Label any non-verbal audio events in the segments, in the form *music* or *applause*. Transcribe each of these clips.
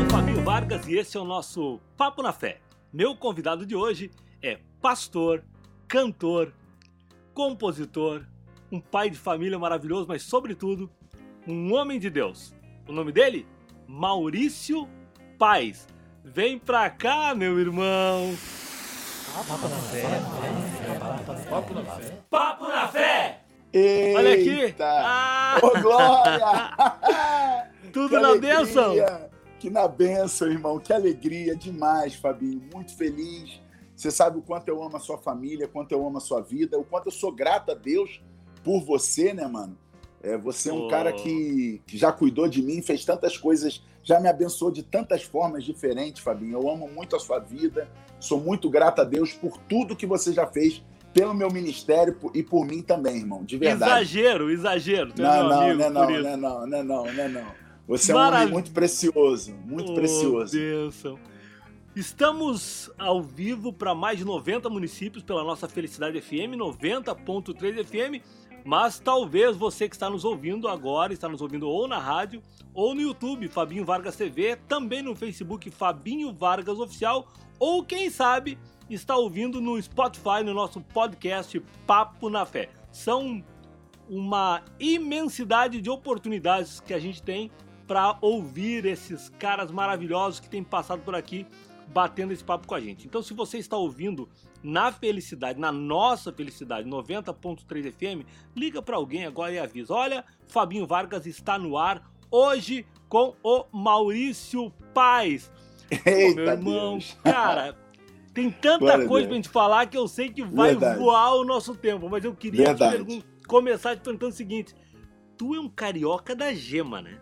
sou o Fabinho Vargas e esse é o nosso Papo na Fé. Meu convidado de hoje é pastor, cantor, compositor, um pai de família maravilhoso, mas sobretudo um homem de Deus. O nome dele? Maurício Paz. Vem pra cá, meu irmão. Papo na fé. Papo na fé. Papo na fé. Eita! Olha aqui. Ah! Ô, Glória! *laughs* Tudo que na alegria! bênção. Que na bênção, irmão. Que alegria demais, Fabinho. Muito feliz. Você sabe o quanto eu amo a sua família, o quanto eu amo a sua vida, o quanto eu sou grato a Deus por você, né, mano? É, você é um Oh. cara que, que já cuidou de mim, fez tantas coisas, já me abençoou de tantas formas diferentes, Fabinho. Eu amo muito a sua vida, sou muito grato a Deus por tudo que você já fez pelo meu ministério e por mim também, irmão, de verdade. Exagero, exagero. Tu é Não, não, não, é não, não, é não, não, é não, não, é não. Você é um Maravilha. homem muito precioso, muito Oh, precioso. bênção. Estamos ao vivo para mais de 90 municípios pela nossa Felicidade FM, 90.3 FM, mas talvez você que está nos ouvindo agora, está nos ouvindo ou na rádio ou no YouTube, Fabinho Vargas TV, também no Facebook Fabinho Vargas Oficial, ou quem sabe está ouvindo no Spotify, no nosso podcast Papo na Fé. São uma imensidade de oportunidades que a gente tem para ouvir esses caras maravilhosos que têm passado por aqui batendo esse papo com a gente. Então, se você está ouvindo na Felicidade, na nossa Felicidade 90.3 FM, liga para alguém agora e avisa: olha, Fabinho Vargas está no ar hoje com o Maurício Paz. Pô, *laughs* Eita, meu irmão, Deus. cara, tem tanta Glória coisa Deus. pra gente falar que eu sei que vai Verdade. voar o nosso tempo, mas eu queria te começar te perguntando o seguinte: tu é um carioca da gema, né?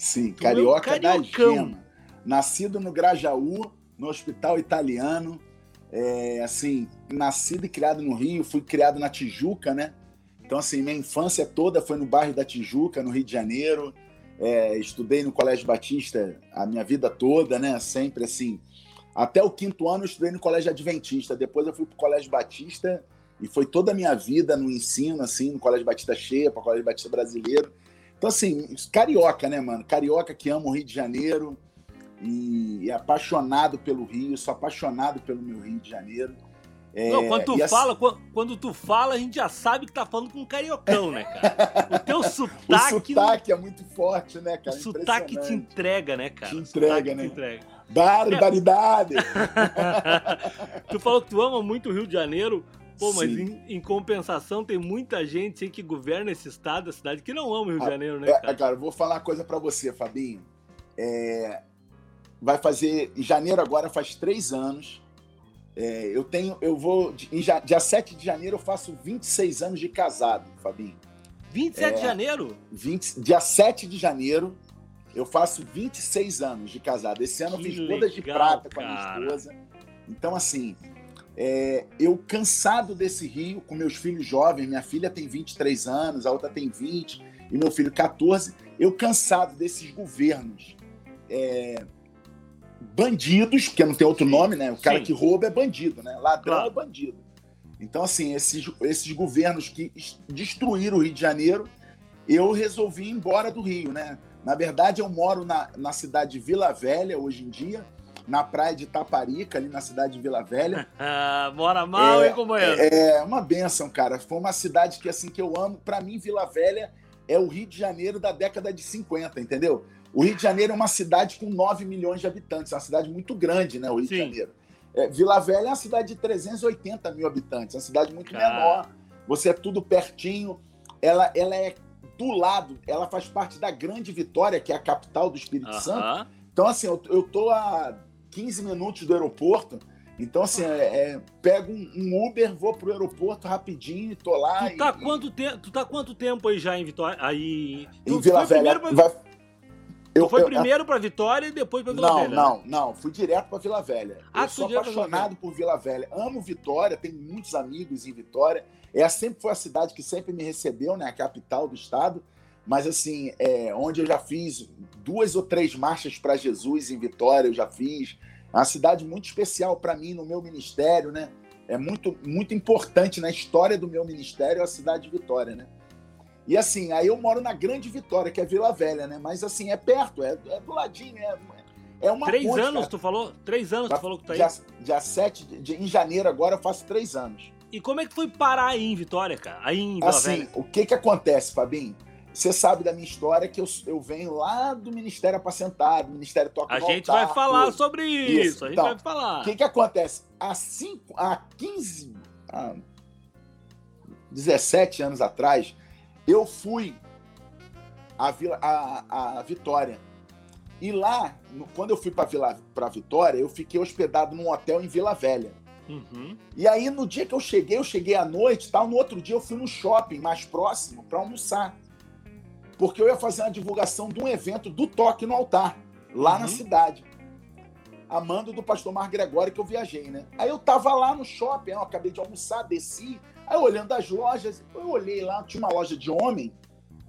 Sim, Tu é carioca da cariocão. gema. Nascido no Grajaú, no Hospital Italiano. É, assim, nascido e criado no Rio, fui criado na Tijuca, né? Então, assim, minha infância toda foi no bairro da Tijuca, no Rio de Janeiro. É, estudei no Colégio Batista a minha vida toda, né? Sempre assim. Até o quinto ano eu estudei no Colégio Adventista. Depois eu fui pro Colégio Batista e foi toda a minha vida no ensino, assim, no Colégio Batista Cheia, para o Colégio Batista Brasileiro. Então, assim, carioca, né, mano? Carioca que ama o Rio de Janeiro e é apaixonado pelo Rio, sou apaixonado pelo meu Rio de Janeiro. É, Não, quando tu assim- fala, quan- quando tu fala, a gente já sabe que tá falando com um cariocão, né, cara? O teu *laughs* o sotaque, sotaque é muito forte, né, o cara? sotaque te entrega, né, cara? Te O entrega, sotaque né? Te entrega. Barbaridade! *laughs* tu falou que tu ama muito o Rio de Janeiro, pô, mas em, em compensação tem muita gente que governa esse estado, a cidade, que não ama o Rio de Ah, Janeiro, né, É, cara? cara, eu vou falar uma coisa pra você, Fabinho. É, vai fazer. Em janeiro agora faz três anos. É, eu tenho. Eu vou. Em dia 7 de janeiro eu faço 26 anos de casado, Fabinho. 27 de é. janeiro? 20, dia 7 de janeiro eu faço 26 anos de casado. Esse ano Que eu fiz bodas de legal, prata com a minha cara. esposa. Então, assim, é, eu cansado desse Rio, com meus filhos jovens, minha filha tem 23 anos, a outra tem 20, e meu filho 14, eu cansado desses governos é, bandidos, porque não tem outro nome, né? O cara Sim. que rouba é bandido, né? Ladrão Claro. é bandido. Então, assim, esses, esses governos que es- destruíram o Rio de Janeiro, eu resolvi ir embora do Rio, né? Na verdade, eu moro na, na cidade de Vila Velha hoje em dia, na praia de Taparica, ali na cidade de Vila Velha. *laughs* Ah, mora mal, É, hein, companheiro? É uma benção, cara. Foi uma cidade que assim que eu amo. Pra mim, Vila Velha é o Rio de Janeiro da década de 50, entendeu? O Rio de Janeiro é uma cidade com 9 milhões de habitantes, é uma cidade muito grande, né? O Rio Sim. de Janeiro. É, Vila Velha é uma cidade de 380 mil habitantes, é uma cidade muito Cara. menor. Você é tudo pertinho. Ela, ela é do lado, ela faz parte da Grande Vitória, que é a capital do Espírito Santo. Aham. Então, assim, eu, eu tô a 15 minutos do aeroporto. Então, assim, é, é, pego um, um Uber, vou pro aeroporto rapidinho, tô lá. Tu tá, e- quanto te... tu tá quanto tempo aí já em Vitória? Aí... em Tu Vila foi Velha. primeiro pra... vai- tu eu, foi eu- primeiro pra Vitória e depois pra Vila não, Velha. né? não, não. Fui direto para Vila Velha. Ah, eu tu sou pra apaixonado por Vila Velha. Amo Vitória, tenho muitos amigos em Vitória. É sempre foi a cidade que sempre me recebeu, né? A capital do estado. Mas assim, é, onde eu já fiz duas ou três marchas para Jesus em Vitória, eu já fiz. É uma cidade muito especial para mim no meu ministério, né? É muito, muito importante na história do meu ministério a cidade de Vitória, né? E assim, aí eu moro na Grande Vitória, que é Vila Velha, né? Mas assim, é perto, é, é do ladinho, é É uma Três ponte, anos, cara. tu falou? Três anos Vai- tu falou que tá aí? Dia, dia 7 de, de- em janeiro agora eu faço três anos. E como é que foi parar aí em Vitória, cara? Aí em Vila Assim, Velha? o que que acontece, Fabinho? Você sabe da minha história que eu, eu venho lá do Ministério Apacentado, Ministério Toca A gente Altar, vai falar tudo. sobre isso, Isso, a gente então, vai falar. O que que acontece? Há, cinco, há 15, há 17 anos atrás, eu fui à, Vila, à, à Vitória. E lá, no- quando eu fui para Vitória, eu fiquei hospedado num hotel em Vila Velha. Uhum. E aí, no dia que eu cheguei, eu cheguei à noite tal. No outro dia, eu fui no shopping mais próximo para almoçar. Porque eu ia fazer uma divulgação de um evento do Toque no Altar, lá na Uhum. cidade. A mando do pastor Mar Gregório, que eu viajei, né? Aí eu tava lá no shopping, eu acabei de almoçar, desci. Aí olhando as lojas, eu olhei lá, tinha uma loja de homem,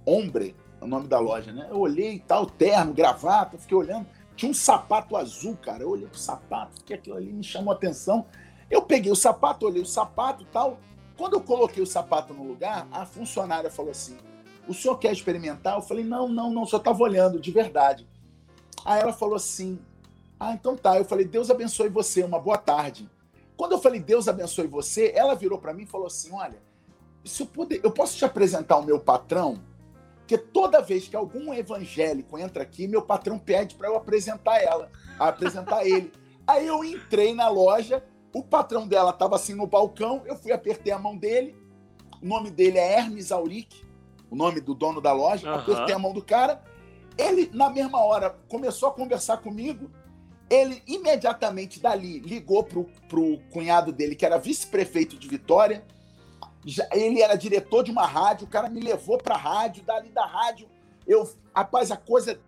Ombre, é o nome da loja, né? Eu olhei e tal, terno, gravata, fiquei olhando. Tinha um sapato azul, cara. Eu olhei pro sapato, que aquilo ali me chamou a atenção. Eu peguei o sapato, olhei o sapato e tal. Quando eu coloquei o sapato no lugar, a funcionária falou assim: O senhor quer experimentar? Eu falei: Não, não, não, só estava olhando, de verdade. Aí ela falou assim: Ah, então tá. Eu falei: Deus abençoe você, uma boa tarde. Quando eu falei Deus abençoe você, ela virou para mim e falou assim: Olha, se eu, puder, eu posso te apresentar o meu patrão? Porque toda vez que algum evangélico entra aqui, meu patrão pede para eu apresentar ela, apresentar ele. Aí eu entrei na loja, o patrão dela estava assim no balcão, eu fui apertei a mão dele. O nome dele é Hermes Auric, o nome do dono da loja. Aham. Apertei a mão do cara. Ele, na mesma hora, começou a conversar comigo. Ele imediatamente dali ligou pro, pro cunhado dele, que era vice-prefeito de Vitória. Já- ele era diretor de uma rádio, o cara me levou pra rádio, dali da rádio. Eu, rapaz, a coisa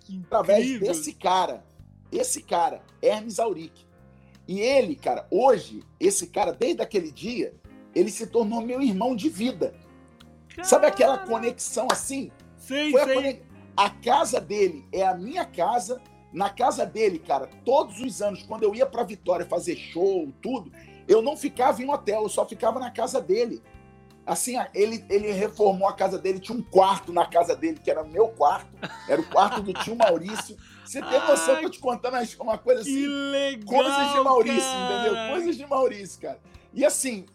Que através desse cara, esse cara, Hermes Auric. E ele, cara, hoje, esse cara, desde aquele dia, ele se tornou meu irmão de vida. Sabe aquela conexão assim? Sei, Foi a, sei. conex- a casa dele é a minha casa. Na casa dele, cara, todos os anos, quando eu ia pra Vitória fazer show, tudo, eu não ficava em hotel, eu só ficava na casa dele. Assim, ele, ele reformou a casa dele, tinha um quarto na casa dele, que era o meu quarto, era o quarto do tio Maurício. Você tem *laughs* noção que eu te contando uma- uma coisa assim? Que legal, coisas de Maurício, cara. entendeu? Coisas de Maurício, cara. E assim,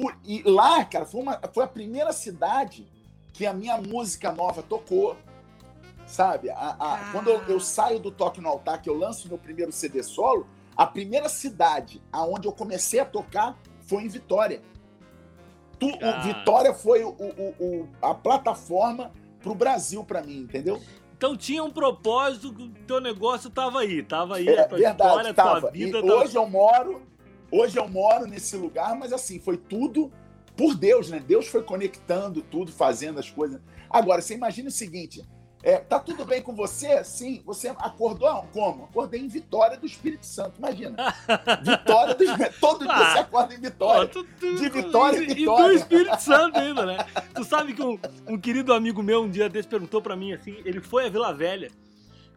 por- e lá, cara, foi, uma, foi a primeira cidade que a minha música nova tocou. Sabe? A- a- Ah. Quando eu, eu saio do Toque no Altar, que eu lanço meu primeiro CD solo, a primeira cidade aonde eu comecei a tocar foi em Vitória. Tu- o Ah. Vitória foi o- o- o- a plataforma pro Brasil pra mim, entendeu? Então tinha um propósito que o teu negócio tava aí. Tava aí É a tua verdade, história, a tua tava. vida. E tava- hoje eu moro, hoje eu moro nesse lugar, mas assim, foi tudo por Deus, né? Deus foi conectando tudo, fazendo as coisas. Agora, você imagina o seguinte: é, tá tudo bem com você? Sim. Você acordou como? Acordei em Vitória do Espírito Santo, imagina. *laughs* Vitória do Todo dia Ah. você acorda em Vitória. tu- tu- De Vitória em e, E Vitória. do Espírito Santo ainda, né? *laughs* Tu sabe que um, um querido amigo meu um dia desse perguntou pra mim assim, ele foi a Vila Velha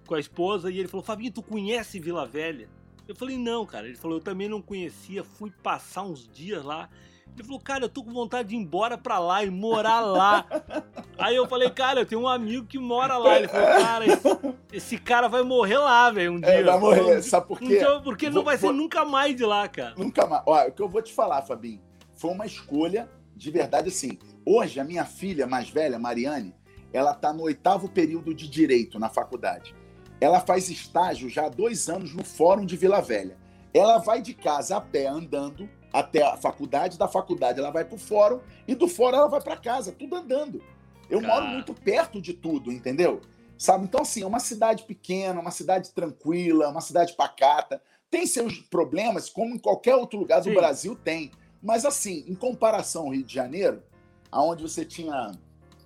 com a esposa e ele falou, Fabinho, tu conhece Vila Velha? Eu falei, não, cara. Ele falou, eu também não conhecia, fui passar uns dias lá. Ele falou, cara, eu tô com vontade de ir embora pra lá e morar lá. *laughs* Aí eu falei, cara, eu tenho um amigo que mora lá. Ele falou, cara, esse, esse cara vai morrer lá, velho, um dia. É, vai morrer. Sabe por quê? porque ele não Vou- vai ser vou- nunca mais de lá, cara. Nunca mais. Olha, o que eu vou te falar, Fabinho, foi uma escolha de verdade assim. Hoje, a minha filha mais velha, Mariane, ela está no oitavo período de Direito na faculdade. Ela faz estágio já há dois anos no Fórum de Vila Velha. Ela vai de casa a pé, andando, até a faculdade, da faculdade ela vai para o Fórum, e do Fórum ela vai para casa, tudo andando. Eu moro muito perto de tudo, entendeu? Sabe? Então, assim, é uma cidade pequena, uma cidade tranquila, uma cidade pacata. Tem seus problemas, como em qualquer outro lugar do Sim. Brasil tem. Mas, assim, em comparação ao Rio de Janeiro, onde você tinha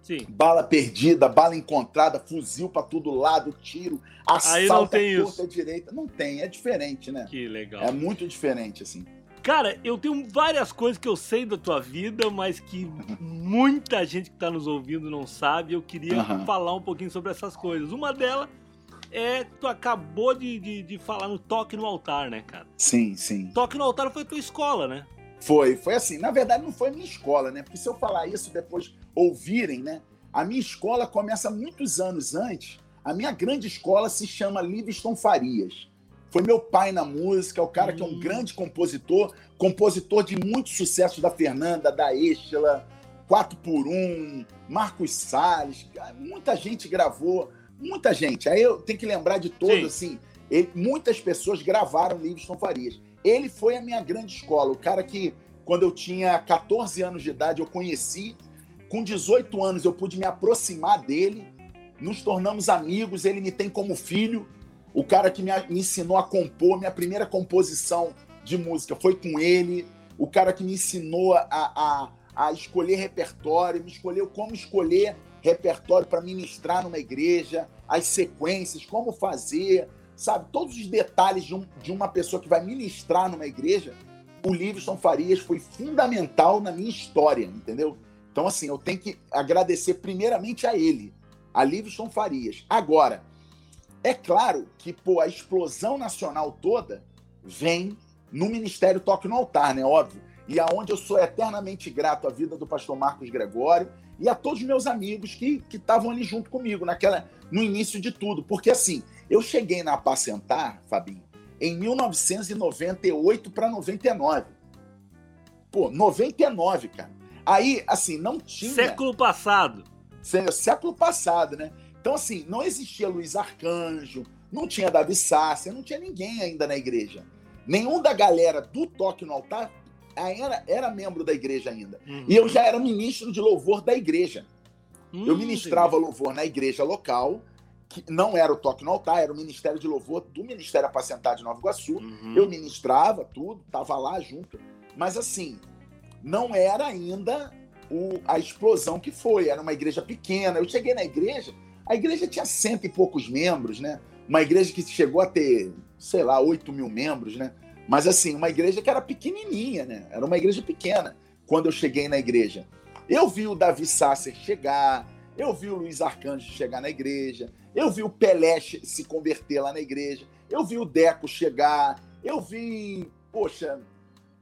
Sim. bala perdida, bala encontrada, fuzil para todo lado, tiro, Aí não assalto tem isso. torta direita. Não tem, é diferente, né? Que legal. É muito diferente, assim. Cara, eu tenho várias coisas que eu sei da tua vida, mas que muita gente que tá nos ouvindo não sabe. Eu queria Aham. falar um pouquinho sobre essas coisas. Uma delas é que tu acabou de, de, de falar no Toque no Altar, né, cara? Sim, sim. Toque no Altar foi tua escola, né? Foi, foi assim. Na verdade, não foi minha escola, né? Porque se eu falar isso depois ouvirem, né? A minha escola começa muitos anos antes, A minha grande escola se chama Livingston Farias. Foi meu pai na música, o cara que é um hum. grande compositor, compositor de muitos sucessos da Fernanda, da Estela, 4 por 1 Marcos Salles, muita gente gravou, muita gente. Aí eu tenho que lembrar de todos, assim, ele, muitas pessoas gravaram Livingston Farias. Ele foi a minha grande escola, o cara que, quando eu tinha 14 anos de idade, eu conheci. Com 18 anos, eu pude me aproximar dele, nos tornamos amigos, ele me tem como filho. O cara que me, ensinou a compor, minha primeira composição de música foi com ele. O cara que me ensinou a, a, a escolher repertório, me escolheu como escolher repertório para ministrar numa igreja, as sequências, como fazer, sabe? Todos os detalhes de, um, de uma pessoa que vai ministrar numa igreja, o Livingston Farias foi fundamental na minha história, entendeu? Então, assim, eu tenho que agradecer primeiramente a ele, a Livingston Farias. Agora, é claro que pô, a explosão nacional toda vem no Ministério Toque no Altar, né? Óbvio. E aonde eu sou eternamente grato à vida do pastor Marcos Gregório e a todos os meus amigos que estavam ali junto comigo naquela no início de tudo. Porque assim, eu cheguei na Apacentar, Fabinho, em 1998 para 99. Pô, 99, cara. Aí, assim, não tinha. Século passado. Século passado, né? Então, assim, não existia Luiz Arcanjo, não tinha Davi Sácia, não tinha ninguém ainda na igreja. Nenhum da galera do Toque no Altar era, era membro da igreja ainda. Uhum. E eu já era ministro de louvor da igreja. Uhum. Eu ministrava louvor na igreja local, que não era o Toque no Altar, era o Ministério de Louvor do Ministério Apacentar de Nova Iguaçu. Uhum. Eu ministrava tudo, estava lá junto. Mas assim, não era ainda o, a explosão que foi. Era uma igreja pequena. Eu cheguei na igreja, a igreja tinha cento e poucos membros, né? Uma igreja que chegou a ter, sei lá, oito mil membros, né? Mas assim, uma igreja que era pequenininha, né? Era uma igreja pequena quando eu cheguei na igreja. Eu vi o Davi Sasser chegar, eu vi o Luiz Arcanjo chegar na igreja, eu vi o Pelé se converter lá na igreja, eu vi o Deco chegar, eu vi, poxa,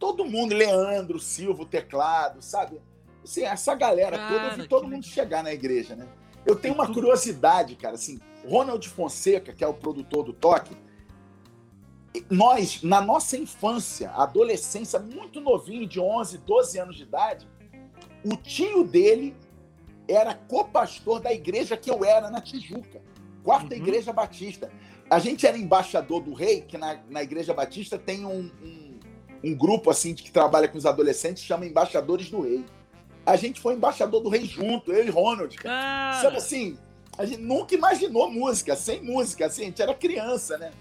todo mundo, Leandro, Silva, o teclado, sabe? Assim, essa galera cara, toda, eu vi todo mundo chegar na igreja, né? Eu tenho uma curiosidade, cara, assim, Ronald Fonseca, que é o produtor do Toque, nós, na nossa infância, adolescência, muito novinho, de 11, 12 anos de idade, o tio dele era copastor da igreja que eu era na Tijuca, quarta uhum. igreja batista. A gente era embaixador do rei, que na, na igreja batista tem um, um, um grupo assim que trabalha com os adolescentes, chama Embaixadores do Rei. A gente foi embaixador do rei junto, eu e Ronald. Cara. Sabe assim, a gente nunca imaginou música, sem música, assim, a gente era criança, né?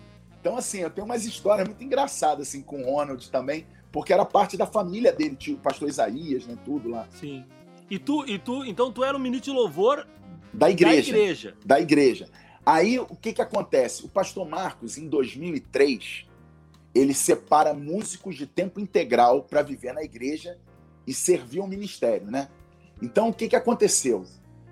Então, assim, eu tenho umas histórias muito engraçadas, assim, com o Ronald também, porque era parte da família dele, tio, o pastor Isaías, né, tudo lá. Sim. E tu, e tu, então tu era um ministro de louvor da igreja. Da igreja. Da igreja. Aí, o que que acontece? O pastor Marcos, em 2003, ele separa músicos de tempo integral para viver na igreja e servir o ministério, né? Então, o que que aconteceu?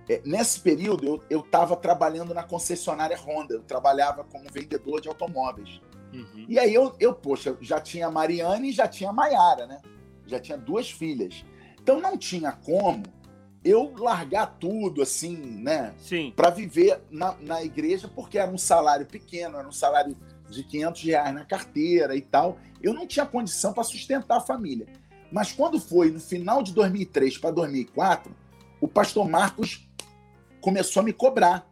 É, nesse período, eu estava trabalhando na concessionária Honda, eu trabalhava como vendedor de automóveis. Uhum. E aí, eu, eu, poxa, já tinha a Mariane e já tinha a Maiara, né? Já tinha duas filhas. Então, não tinha como eu largar tudo, assim, né? Sim. Para viver na, na igreja, porque era um salário pequeno, era um salário de 500 reais na carteira e tal. Eu não tinha condição para sustentar a família. Mas quando foi no final de 2003 para 2004, o pastor Marcos começou a me cobrar.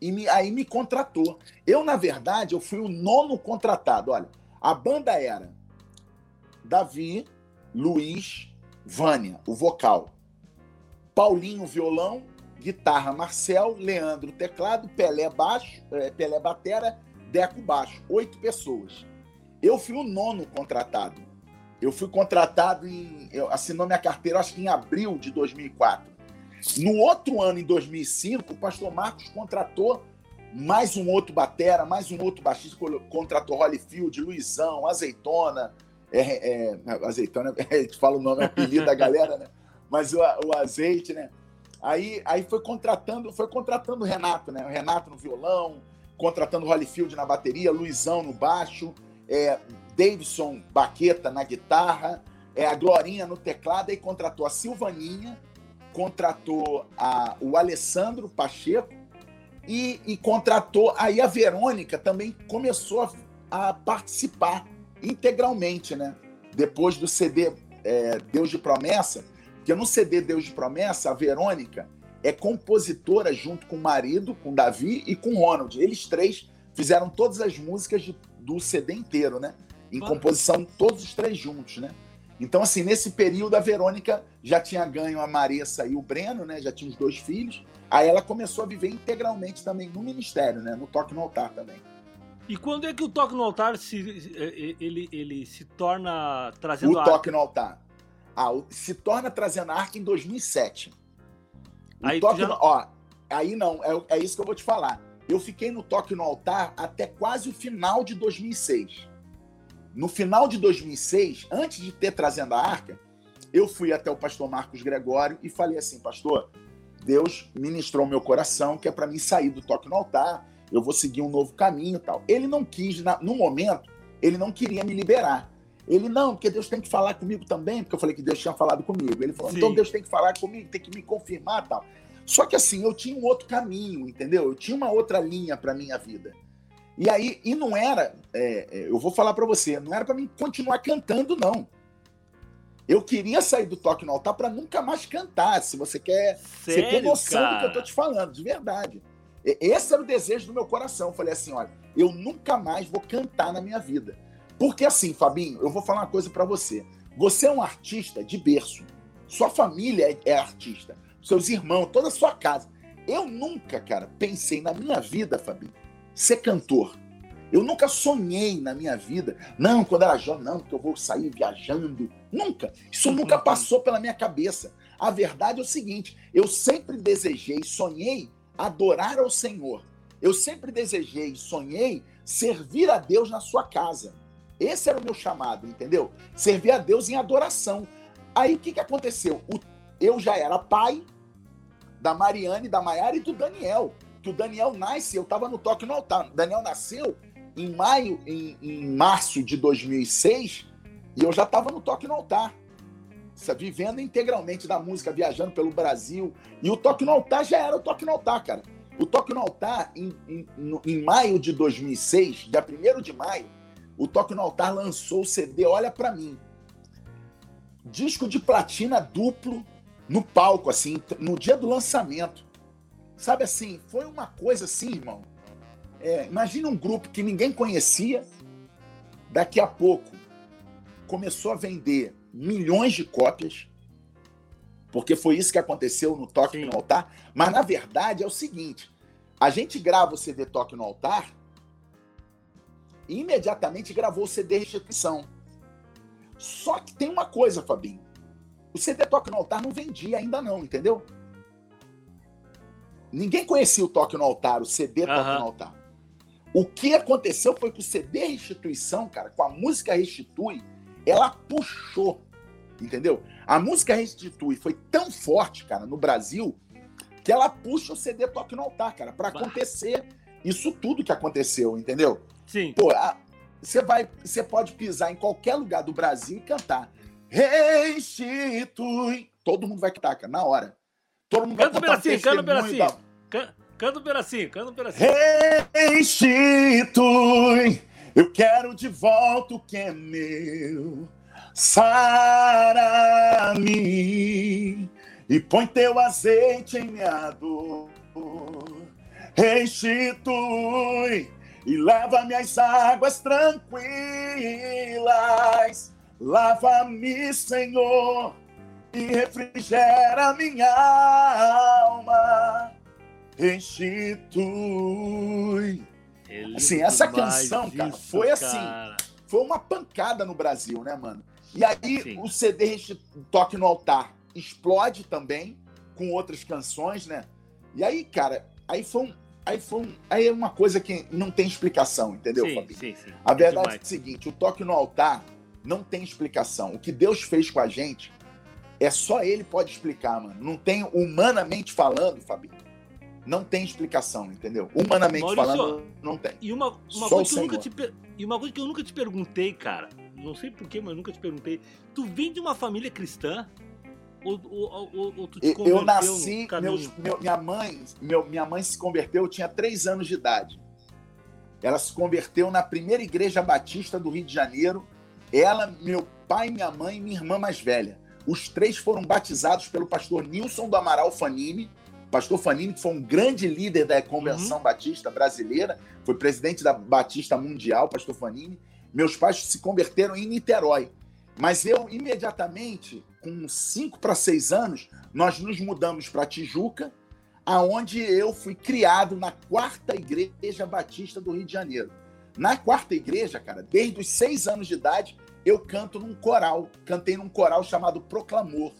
E me, aí me contratou. Eu, na verdade, eu fui o nono contratado. Olha, a banda era Davi, Luiz, Vânia, o vocal. Paulinho, violão, guitarra, Marcel, Leandro, teclado, Pelé, baixo, é, Pelé, batera, Deco, baixo. Oito pessoas. Eu fui o nono contratado. Eu fui contratado em. Eu assinou minha carteira, acho que em abril de 2004. No outro ano, em 2005, o pastor Marcos contratou mais um outro batera, mais um outro baixista, contratou Holyfield, Luizão, Azeitona, é, é, azeitona, *laughs* a gente fala o nome, é apelido da galera, né? Mas o, o, azeite, né? Aí, aí foi contratando, foi contratando o Renato, né? O Renato no violão, contratando Holyfield na bateria, Luizão no baixo, é, Davidson Baqueta na guitarra, é, a Glorinha no teclado, e contratou a Silvaninha, contratou a, o Alessandro Pacheco e, e contratou. Aí a Verônica também começou a, a participar integralmente, né? Depois do CD é, Deus de Promessa, porque no CD Deus de Promessa, a Verônica é compositora junto com o marido, com o Davi e com o Ronald. Eles três fizeram todas as músicas de, do CD inteiro, né? Em composição, todos os três juntos, né? Então, assim, nesse período, a Verônica já tinha ganho a Maressa e o Breno, né? Já tinha os dois filhos. Aí ela começou a viver integralmente também no ministério, né? No Toque no Altar também. E quando é que o Toque no Altar se, ele, ele se torna trazendo O Toque no Altar. Ah, se torna trazendo a arca em 2007. Aí toque já... no... Ó, aí não, é, é isso que eu vou te falar. Eu fiquei no Toque no Altar até quase o final de 2006. No final de 2006, antes de ter trazendo a arca, eu fui até o pastor Marcos Gregório e falei assim, pastor, Deus ministrou meu coração que é para mim sair do toque no altar, eu vou seguir um novo caminho tal. Ele não quis, no momento, ele não queria me liberar. Ele, não, porque Deus tem que falar comigo também, porque eu falei que Deus tinha falado comigo. Ele falou, Sim. então Deus tem que falar comigo, tem que me confirmar tal. Só que assim, eu tinha um outro caminho, entendeu? Eu tinha uma outra linha para minha vida. E aí, e não era, é, é eu vou falar para você, não era para mim continuar cantando, não. Eu queria sair do toque no altar para nunca mais cantar. Se você quer Sério, ter noção cara? do que eu tô te falando, de verdade. Esse era o desejo do meu coração. Eu falei assim: olha, eu nunca mais vou cantar na minha vida. Porque assim, Fabinho, eu vou falar uma coisa para você. Você é um artista de berço. Sua família é, é artista. Seus irmãos, toda a sua casa. Eu nunca, cara, pensei na minha vida, Fabinho, ser cantor. Eu nunca sonhei na minha vida, não, quando era jovem, não, porque eu vou sair viajando. Nunca. Isso nunca passou pela minha cabeça. A verdade é o seguinte: eu sempre desejei, sonhei adorar ao Senhor. Eu sempre desejei, sonhei servir a Deus na sua casa. Esse era o meu chamado, entendeu? Servir a Deus em adoração. Aí o que, que aconteceu? O, eu já era pai da Mariane, da Maiara e do Daniel. Que o Daniel nasce, eu estava no toque no altar. O Daniel nasceu em maio, em, em março de 2006, e eu já estava no Toque no Altar, vivendo integralmente da música, viajando pelo Brasil. E o Toque no Altar já era o Toque no Altar, cara. O Toque no Altar, em, em, em maio de 2006, dia 1 de maio, o Toque no Altar lançou o CD Olha Pra Mim. Disco de platina duplo no palco, assim, no dia do lançamento. Sabe assim, foi uma coisa assim, irmão, é, imagina um grupo que ninguém conhecia, daqui a pouco começou a vender milhões de cópias, porque foi isso que aconteceu no Toque Sim. no Altar. Mas na verdade é o seguinte: a gente grava o CD Toque no Altar e imediatamente gravou o CD Restituição. Só que tem uma coisa, Fabinho. O CD Toque no Altar não vendia ainda não, entendeu? Ninguém conhecia o Toque no Altar, o CD Toque no Altar. O que aconteceu foi que o CD Restituição, cara, com a música Restitui, ela puxou, entendeu? A música Restitui foi tão forte, cara, no Brasil, que ela puxa o CD Toque no Altar, cara, para acontecer isso tudo que aconteceu, entendeu? Sim. Pô, você vai, você pode pisar em qualquer lugar do Brasil e cantar Restitui. Todo mundo vai cantar, cara, na hora. Todo mundo canta vai cantar um canta um pedacinho. Da... Canta um pedacinho, canta um pedacinho. Restitui, eu quero de volta o que é meu. Sara-me e põe teu azeite em minha dor. Restitui e leva minhas águas tranquilas. Lava-me, Senhor, e refrigera minha alma restitui. Assim, essa canção, cara, foi assim, cara. foi uma pancada no Brasil, né, mano? E aí Sim. o CD Toque no Altar explode também com outras canções, né? E aí, cara, aí foi um, aí foi um, aí é uma coisa que não tem explicação, entendeu, sim, Fabinho? Sim, sim. A verdade é, é o seguinte, o Toque no Altar não tem explicação. O que Deus fez com a gente é só ele pode explicar, mano. Não tem humanamente falando, Fabinho não tem explicação, entendeu? Humanamente Maurício, falando, não tem. E uma, uma coisa que eu nunca te, e uma coisa que eu nunca te perguntei, cara, não sei porquê, mas eu nunca te perguntei. Tu vem de uma família cristã? Ou, ou, ou, ou tu te Eu nasci, meus, meu, minha, mãe, meu, minha mãe se converteu, eu tinha três anos de idade. Ela se converteu na primeira igreja batista do Rio de Janeiro. Ela, meu pai, minha mãe e minha irmã mais velha. Os três foram batizados pelo pastor Nilson do Amaral Fanini. Pastor Fanini, que foi um grande líder da Convenção uhum. Batista Brasileira, foi presidente da Batista Mundial, pastor Fanini. Meus pais se converteram em Niterói. Mas eu, imediatamente, com cinco para seis anos, nós nos mudamos para Tijuca, aonde eu fui criado na quarta igreja batista do Rio de Janeiro. Na quarta igreja, cara, desde os seis anos de idade, eu canto num coral. Cantei num coral chamado Proclamor,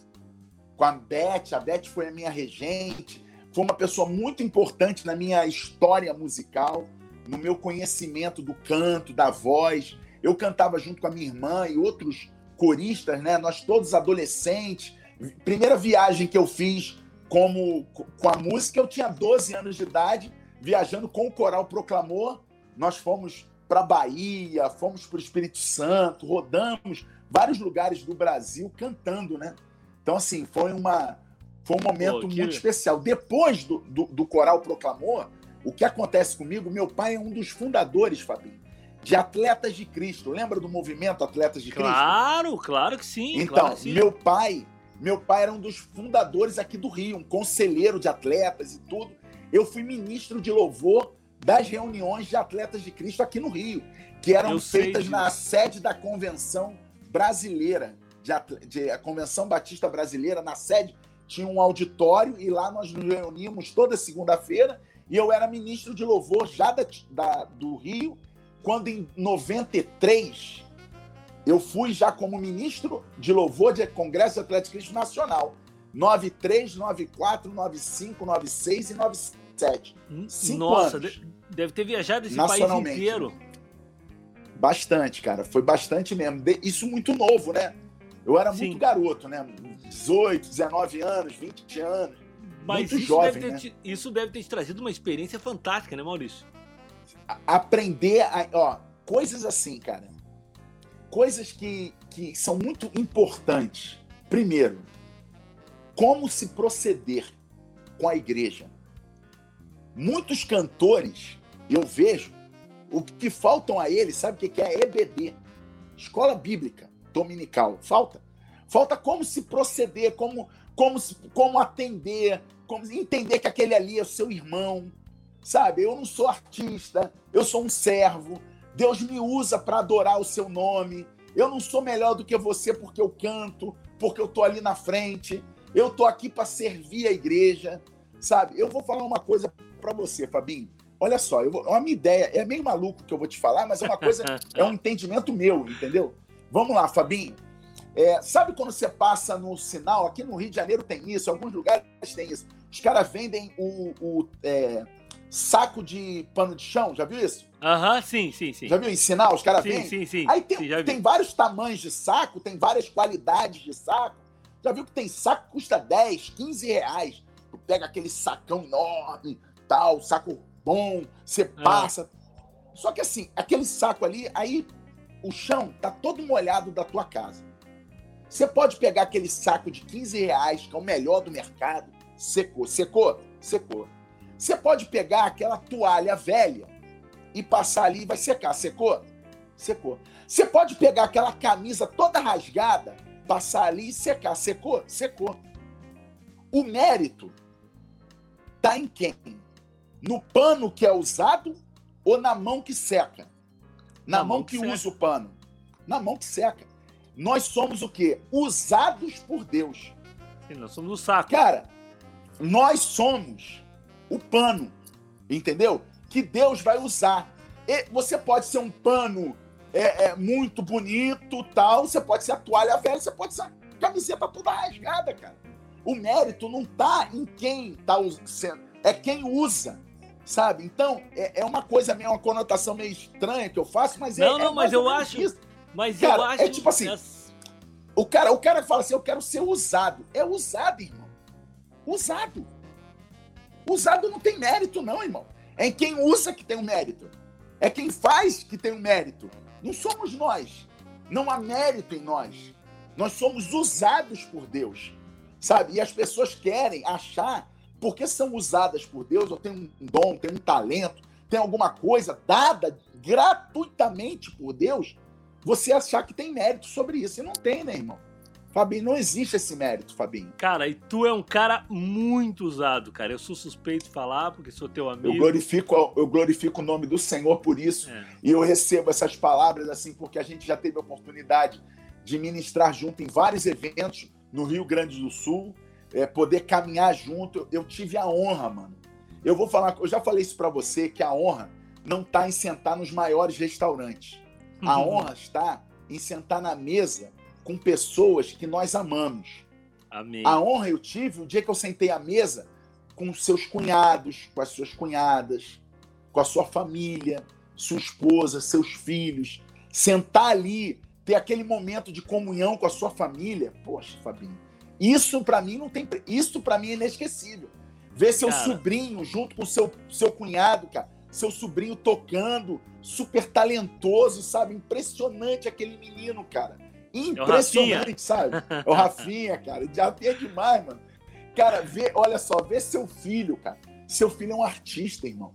com a Beth. A Beth foi a minha regente, foi uma pessoa muito importante na minha história musical, no meu conhecimento do canto, da voz. Eu cantava junto com a minha irmã e outros coristas, né? Nós todos adolescentes. Primeira viagem que eu fiz como com a música, eu tinha 12 anos de idade, viajando com o coral Proclamor. Nós fomos para Bahia, fomos para o Espírito Santo, rodamos vários lugares do Brasil cantando, né? Então, assim, foi, uma, foi um momento Pô, que... muito especial. Depois do, do, do, Coral Proclamor, o que acontece comigo? Meu pai é um dos fundadores, Fabinho, de Atletas de Cristo. Lembra do movimento Atletas de Cristo? Claro, claro que sim. Então, claro que sim. meu pai, meu pai era um dos fundadores aqui do Rio, um conselheiro de atletas e tudo. Eu fui ministro de louvor das reuniões de atletas de Cristo aqui no Rio, que eram feitas na sede da Convenção Brasileira, de, de, a Convenção Batista Brasileira, na sede tinha um auditório e lá nós nos reuníamos toda segunda-feira e eu era ministro de louvor já da, da, do Rio, quando em 93 eu fui já como ministro de louvor de Congresso Atlético Cristo Nacional. 93, 94, 95, 96 e 97 sete. Hum, Cinco Nossa, anos. deve ter viajado esse país inteiro. Bastante, cara. Foi bastante mesmo. Isso muito novo, né? Eu era Sim. muito garoto, né? 18, 19 anos, 20 anos. Mas muito isso, jovem, deve né? te, isso deve ter te trazido uma experiência fantástica, né, Maurício? Aprender a. Ó, coisas assim, cara. Coisas que, que são muito importantes. Primeiro, como se proceder com a igreja. Muitos cantores, eu vejo, o que faltam a eles, sabe o que é EBD? Escola Bíblica Dominical. Falta. Falta como se proceder, como, como, como atender, como entender que aquele ali é o seu irmão. Sabe? Eu não sou artista, eu sou um servo. Deus me usa para adorar o seu nome. Eu não sou melhor do que você porque eu canto, porque eu tô ali na frente. Eu tô aqui para servir a igreja, sabe? Eu vou falar uma coisa para você, Fabinho. Olha só, eu vou, uma minha ideia, é meio maluco que eu vou te falar, mas é uma coisa, *laughs* é um entendimento meu, entendeu? Vamos lá, Fabinho. É, sabe quando você passa no sinal? Aqui no Rio de Janeiro tem isso, alguns lugares tem isso. Os caras vendem o, o é, saco de pano de chão, já viu isso? Aham, sim, sim, sim. Já viu em sinal? Os caras vendem? Sim, sim, sim. Aí tem, sim, tem vários tamanhos de saco, tem várias qualidades de saco. Já viu que tem saco que custa 10, 15 reais. Tu pega aquele sacão enorme, tal, saco bom, você é. passa. Só que assim, aquele saco ali, aí o chão tá todo molhado da tua casa. Você pode pegar aquele saco de 15 reais, que é o melhor do mercado, secou, secou, secou. Você pode pegar aquela toalha velha e passar ali e vai secar, secou? Secou. Você pode pegar aquela camisa toda rasgada, passar ali e secar, secou? Secou. O mérito tá em quem? no pano que é usado ou na mão que seca? Na, na mão, mão, que, que usa o pano. Na mão que seca. Nós somos o quê? Usados por Deus. Sim, nós somos o saco. Cara, nós somos o pano, entendeu? Que Deus vai usar. E você pode ser um pano é, é, muito bonito, tal. Você pode ser a toalha velha, você pode ser a camiseta toda rasgada, cara. O mérito não tá em quem tá sendo, é quem usa sabe? Então, é, é uma coisa meio, uma conotação meio estranha que eu faço, mas não, é. Não, mas eu acho. Isso. Mas cara, eu acho. É tipo assim. O cara, o cara fala assim: eu quero ser usado. É usado, irmão. Usado. Usado não tem mérito, não, irmão. É quem usa que tem o um mérito. É quem faz que tem o um mérito. Não somos nós. Não há mérito em nós. Nós somos usados por Deus. sabe? E as pessoas querem achar, porque são usadas por Deus, ou tem um dom, tem um talento, tem alguma coisa dada gratuitamente por Deus, você achar que tem mérito sobre isso. E não tem, né, irmão? Fabinho, não existe esse mérito, Fabinho. Cara, e tu é um cara muito usado, cara. Eu sou suspeito de falar, porque sou teu amigo. Eu glorifico, eu glorifico o nome do Senhor por isso. É. E eu recebo essas palavras assim, porque a gente já teve a oportunidade de ministrar junto em vários eventos no Rio Grande do Sul, é, poder caminhar junto. Eu tive a honra, mano. Eu vou falar, eu já falei isso para você, que a honra não está em sentar nos maiores restaurantes. A uhum. honra está em sentar na mesa com pessoas que nós amamos. Amém. A honra eu tive o dia que eu sentei à mesa com seus cunhados, com as suas cunhadas, com a sua família, sua esposa, seus filhos. Sentar ali, ter aquele momento de comunhão com a sua família. Poxa, Fabinho, isso para mim não tem. Isso para mim é inesquecível. Ver seu cara. sobrinho junto com seu, seu cunhado, cara. Seu sobrinho tocando, super talentoso, sabe? Impressionante aquele menino, cara. Impressionante, é sabe? *laughs* É o Rafinha, cara. Já é demais, mano. Cara, vê, olha só, vê seu filho, cara. Seu filho é um artista, irmão.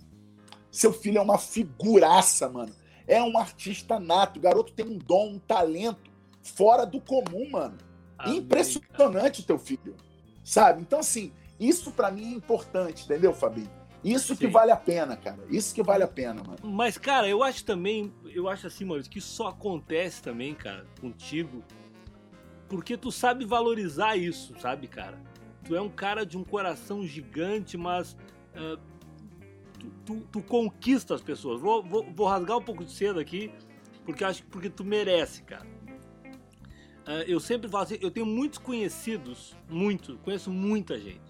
Seu filho é uma figuraça, mano. É um artista nato. O garoto tem um dom, um talento fora do comum, mano. Amém, Impressionante cara. teu filho. Sabe? Então, assim, isso para mim é importante, entendeu, Fabinho? Isso que vale a pena, cara. Isso que vale a pena, mano. Mas, cara, eu acho também, eu acho assim, Maurício, que isso só acontece também, cara, contigo, porque tu sabe valorizar isso, sabe, cara? Tu é um cara de um coração gigante, mas uh, tu, tu, tu, conquista as pessoas. Vou, vou, vou, rasgar um pouco de cedo aqui, porque acho que porque tu merece, cara. Uh, eu sempre falo assim, eu tenho muitos conhecidos, muito, conheço muita gente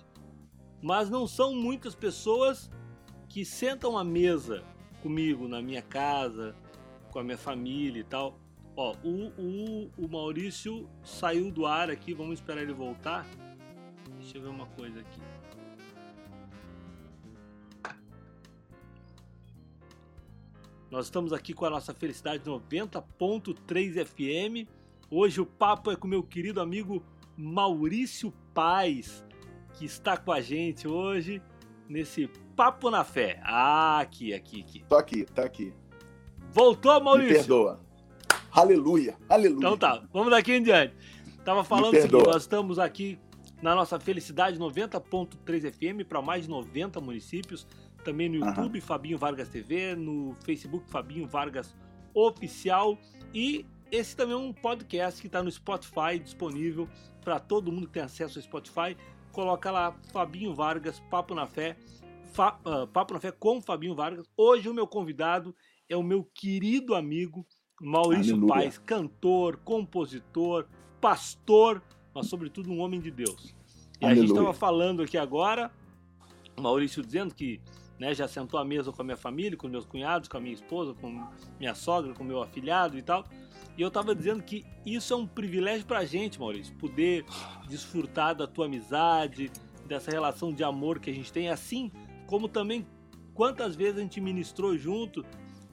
mas não são muitas pessoas que sentam à mesa comigo na minha casa, com a minha família e tal. Ó, o, o, o Maurício saiu do ar aqui, vamos esperar ele voltar. Deixa eu ver uma coisa aqui. Nós estamos aqui com a nossa Felicidade 90.3 FM. Hoje o papo é com meu querido amigo Maurício Paz que está com a gente hoje nesse Papo na Fé. Ah, aqui, aqui, aqui. Tô aqui, tá aqui. Voltou, Maurício? Me perdoa. Aleluia, aleluia. Então tá, vamos daqui em diante. Tava falando o seguinte, nós estamos aqui na nossa Felicidade 90.3 FM para mais de 90 municípios, também no YouTube uhum. Fabinho Vargas TV, no Facebook Fabinho Vargas Oficial e esse também é um podcast que está no Spotify disponível para todo mundo que tem acesso ao Spotify coloca lá Fabinho Vargas, Papo na Fé, Fa, uh, Papo na Fé com Fabinho Vargas. Hoje o meu convidado é o meu querido amigo Maurício Aleluia. Paes, cantor, compositor, pastor, mas sobretudo um homem de Deus. E Aleluia. a gente estava falando aqui agora, Maurício dizendo que né, já sentou à mesa com a minha família, com meus cunhados, com a minha esposa, com minha sogra, com meu afilhado e tal. E eu estava dizendo que isso é um privilégio para a gente, Maurício, poder desfrutar da tua amizade, dessa relação de amor que a gente tem, assim como também quantas vezes a gente ministrou junto.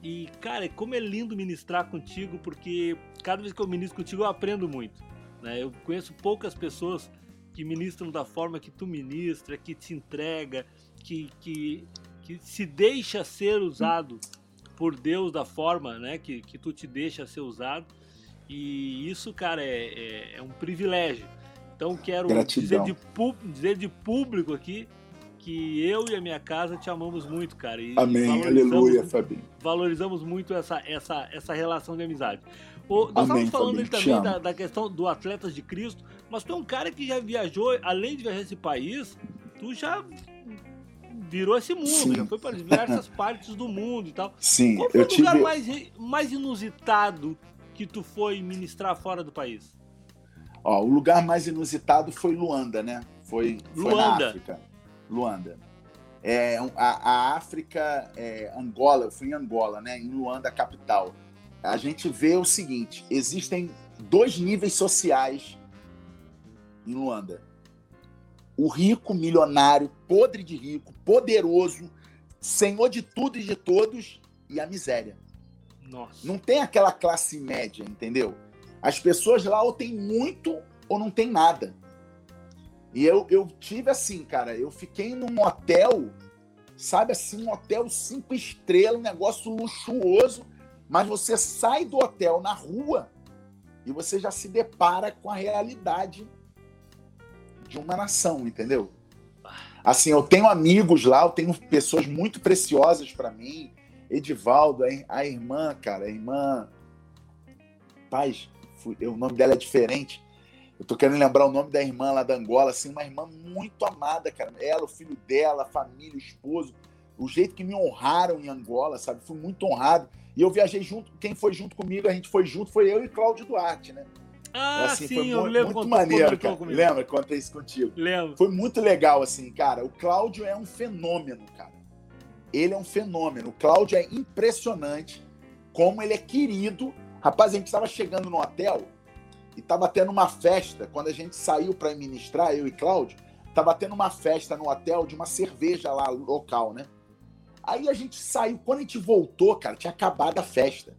E, cara, como é lindo ministrar contigo, porque cada vez que eu ministro contigo eu aprendo muito. Né? Eu conheço poucas pessoas que ministram da forma que tu ministra, que te entrega, que, que, que se deixa ser usado por Deus da forma né, que, que tu te deixa ser usado. E isso, cara, é, é, é um privilégio. Então quero dizer de, dizer de público aqui que eu e a minha casa te amamos muito, cara. E Amém, aleluia, Fabinho. Valorizamos muito essa, essa, essa relação de amizade. O, nós Amém, estávamos falando também da, da, questão do Atletas de Cristo, mas tu é um cara que já viajou, além de viajar esse país, tu já virou esse mundo, Sim. já foi para diversas *laughs* partes do mundo e tal. Sim, Qual foi o lugar tive... mais, mais inusitado que tu foi ministrar fora do país? Ó, o lugar mais inusitado foi Luanda, né? Foi, foi Luanda. na África. Luanda. É, a, a África, é, Angola, eu fui em Angola, né? Em Luanda, capital. A gente vê o seguinte: existem dois níveis sociais em Luanda. O rico, milionário, podre de rico, poderoso, senhor de tudo e de todos, e a miséria. Nossa. Não tem aquela classe média, entendeu? As pessoas lá ou tem muito ou não tem nada. E eu, eu tive assim, cara, eu fiquei num hotel, sabe assim, um hotel cinco estrelas, um negócio luxuoso, mas você sai do hotel na rua e você já se depara com a realidade de uma nação, entendeu? Assim, eu tenho amigos lá, eu tenho pessoas muito preciosas para mim. Edivaldo, a irmã, cara, a irmã. Paz, o nome dela é diferente. Eu tô querendo lembrar o nome da irmã lá da Angola, assim, uma irmã muito amada, cara. Ela, o filho dela, a família, o esposo, o jeito que me honraram em Angola, sabe? Fui muito honrado. E eu viajei junto, quem foi junto comigo, a gente foi junto, foi eu e Cláudio Duarte, né? Ah, assim, sim, eu muito, lembro muito maneiro, cara. Comigo. Lembra? Contei isso contigo. Lembro. Foi muito legal, assim, cara. O Cláudio é um fenômeno, cara. Ele é um fenômeno. O Cláudio é impressionante como ele é querido. Rapaz, a gente estava chegando no hotel e estava tendo uma festa. Quando a gente saiu para ministrar, eu e Cláudio, estava tendo uma festa no hotel de uma cerveja lá local, né? Aí a gente saiu. Quando a gente voltou, cara, tinha acabado a festa.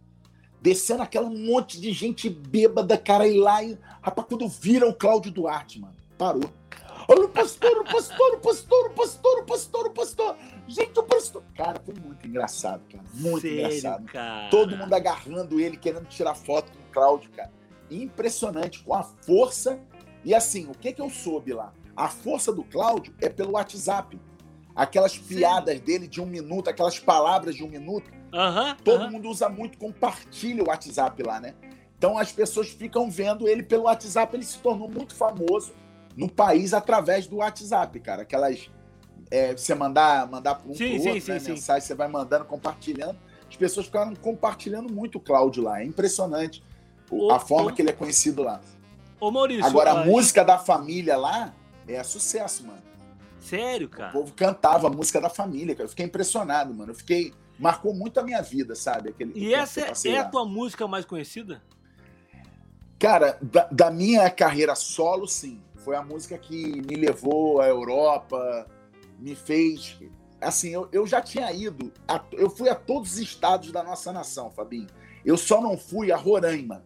Descendo aquela monte de gente bêbada, cara, e lá. E... Rapaz, quando vira o Cláudio Duarte, mano, parou. Olha o pastor, o pastor, o pastor, o pastor, o pastor, o pastor. Gente, o pastor. Cara, foi muito engraçado, cara. Muito Sério, engraçado. Cara? Todo mundo agarrando ele, querendo tirar foto com o Cláudio, cara. Impressionante, com a força. E assim, o que, que eu soube lá? A força do Cláudio é pelo WhatsApp. Aquelas Sim. piadas dele de um minuto, aquelas palavras de um minuto. Uhum, todo uhum. mundo usa muito, compartilha o WhatsApp lá, né? Então as pessoas ficam vendo ele pelo WhatsApp. Ele se tornou muito famoso no país através do WhatsApp, cara. Aquelas. É, você mandar, mandar para um sim, pro outro, sim, né? sim, mensagem, você vai mandando, compartilhando. As pessoas ficaram compartilhando muito o Cláudio lá. É impressionante o, a forma que ele é conhecido lá. Ô, Maurício. Agora, a música da família lá é sucesso, mano. Sério, cara? O povo cantava a música da família, cara. Eu fiquei impressionado, mano. Eu fiquei. Marcou muito a minha vida, sabe? Aquele, e essa é, a tua música mais conhecida? Cara, da, da minha carreira solo, sim foi a música que me levou à Europa, me fez. Assim, eu, eu já tinha ido, a, eu fui a todos os estados da nossa nação, Fabinho. Eu só não fui a Roraima,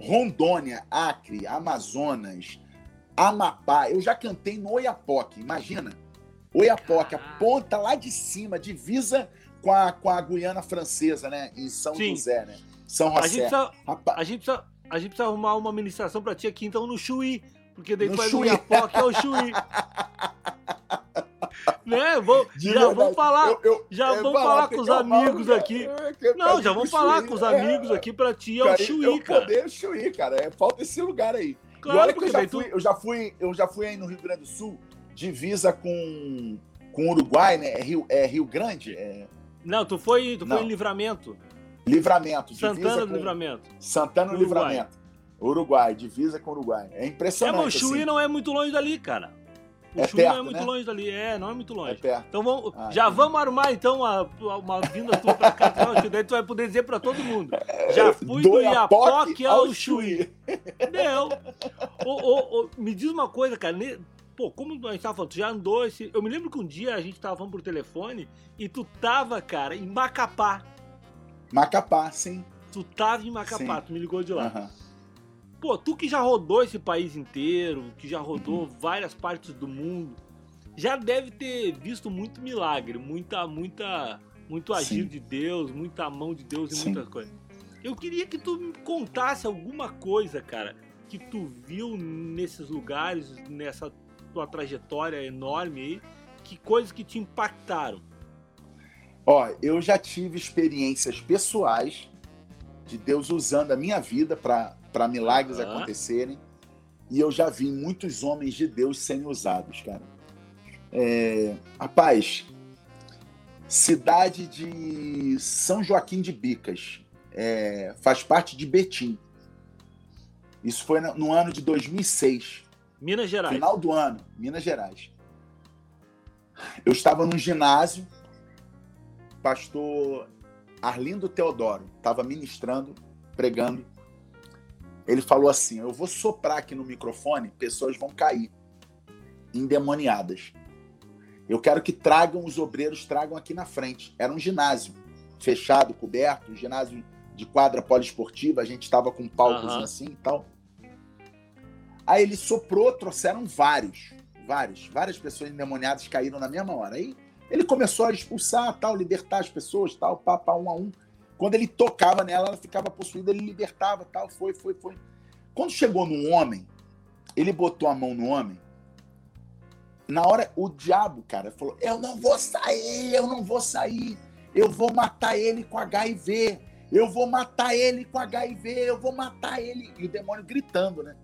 Rondônia, Acre, Amazonas, Amapá. Eu já cantei no Oiapoque, imagina. Oiapoque, a ponta lá de cima, divisa com a, com a Guiana Francesa, né? Em São Sim. José, né? São José. A gente, precisa, a, gente precisa, a gente precisa arrumar uma administração para ti aqui, então, no Chuí. Porque daí faz o Iapoca é o Chuí. *laughs* né? Vou, já verdade. vamos falar, eu, eu, já vamos falar, falar com os amigos mal, aqui. É, não, já vamos falar com os amigos é, aqui para ti, é o Chuí, cara. Poder o Chuí, cara. É, falta esse lugar aí. Claro, e olha que eu já, fui, tu... eu já fui, eu já fui aí no Rio Grande do Sul, divisa com com o Uruguai, né? É Rio, é Rio Grande? É... Não, tu foi, tu foi em Livramento. Livramento. Santana do Livramento. Santana do Livramento. Uruguai, divisa com Uruguai. É impressionante. É, mas o Chuí assim. não é muito longe dali, cara. O é Chuí perto, não é muito né? longe dali. É, não é muito longe. É perto. Então vamos, ah, já vamos armar então uma, uma vinda tua pra cá, que daí tu vai poder dizer pra todo mundo. Já fui do, do Iapoque ao Chuí. Não. Ô, ô, me diz uma coisa, cara. Pô, como a gente tava falando, tu já andou esse. Eu me lembro que um dia a gente tava falando por telefone e tu tava, cara, em Macapá. Macapá, sim. Tu tava em Macapá, sim. tu me ligou de lá. Uhum. Pô, tu que já rodou esse país inteiro, que já rodou uhum. várias partes do mundo, já deve ter visto muito milagre, muita, muita, muito agir Sim. de Deus, muita mão de Deus e Sim. muitas coisas. Eu queria que tu me contasse alguma coisa, cara, que tu viu nesses lugares, nessa tua trajetória enorme aí, que coisas que te impactaram. Ó, eu já tive experiências pessoais de Deus usando a minha vida para milagres uhum. acontecerem. E eu já vi muitos homens de Deus sendo usados, cara. É, rapaz, cidade de São Joaquim de Bicas, é, faz parte de Betim. Isso foi no ano de 2006. Minas Gerais. Final do ano, Minas Gerais. Eu estava num ginásio, pastor Arlindo Teodoro estava ministrando, pregando ele falou assim: Eu vou soprar aqui no microfone, pessoas vão cair, endemoniadas. Eu quero que tragam os obreiros, tragam aqui na frente. Era um ginásio fechado, coberto, um ginásio de quadra poliesportiva, a gente estava com palcos uhum. assim e tal. Aí ele soprou, trouxeram vários. vários, várias pessoas endemoniadas caíram na mesma hora. Aí ele começou a expulsar, tal, libertar as pessoas, tal, pá, um a um. Quando ele tocava nela, ela ficava possuída, ele libertava, tal, foi, foi, foi. Quando chegou no homem, ele botou a mão no homem. Na hora, o diabo, cara, falou: Eu não vou sair, eu não vou sair. Eu vou matar ele com HIV. Eu vou matar ele com HIV. Eu vou matar ele. E o demônio gritando, né?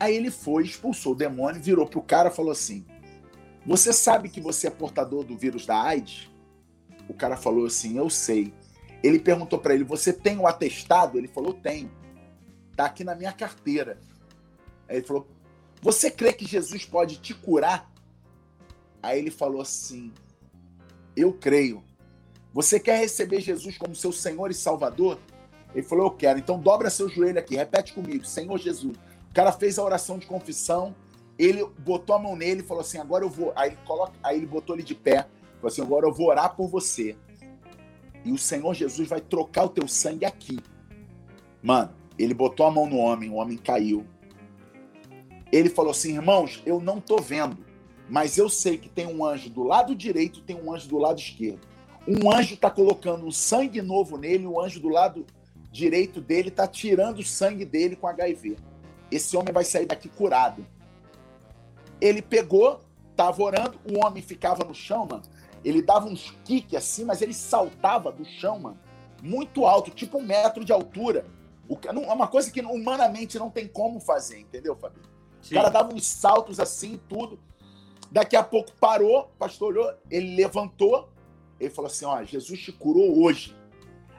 Aí ele foi, expulsou o demônio, virou pro cara e falou assim: Você sabe que você é portador do vírus da AIDS? O cara falou assim: Eu sei. Ele perguntou para ele: Você tem o um atestado? Ele falou: Tenho. Tá aqui na minha carteira. Aí ele falou: Você crê que Jesus pode te curar? Aí ele falou assim: Eu creio. Você quer receber Jesus como seu Senhor e Salvador? Ele falou: Eu quero. Então dobra seu joelho aqui, repete comigo: Senhor Jesus. O cara fez a oração de confissão, ele botou a mão nele e falou assim: agora eu vou. Aí ele, coloca, aí ele botou ele de pé, falou assim: agora eu vou orar por você. E o Senhor Jesus vai trocar o teu sangue aqui. Mano, ele botou a mão no homem, o homem caiu. Ele falou assim: irmãos, eu não tô vendo, mas eu sei que tem um anjo do lado direito, tem um anjo do lado esquerdo. Um anjo está colocando um sangue novo nele, o anjo do lado direito dele está tirando o sangue dele com HIV. Esse homem vai sair daqui curado. Ele pegou, tava orando, o homem ficava no chão, mano. Ele dava uns kicks assim, mas ele saltava do chão, mano. Muito alto, tipo um metro de altura. O, é uma coisa que humanamente não tem como fazer, entendeu, Fabinho? O cara dava uns saltos assim, tudo. Daqui a pouco parou, o pastor olhou, ele levantou, ele falou assim: Ó, Jesus te curou hoje.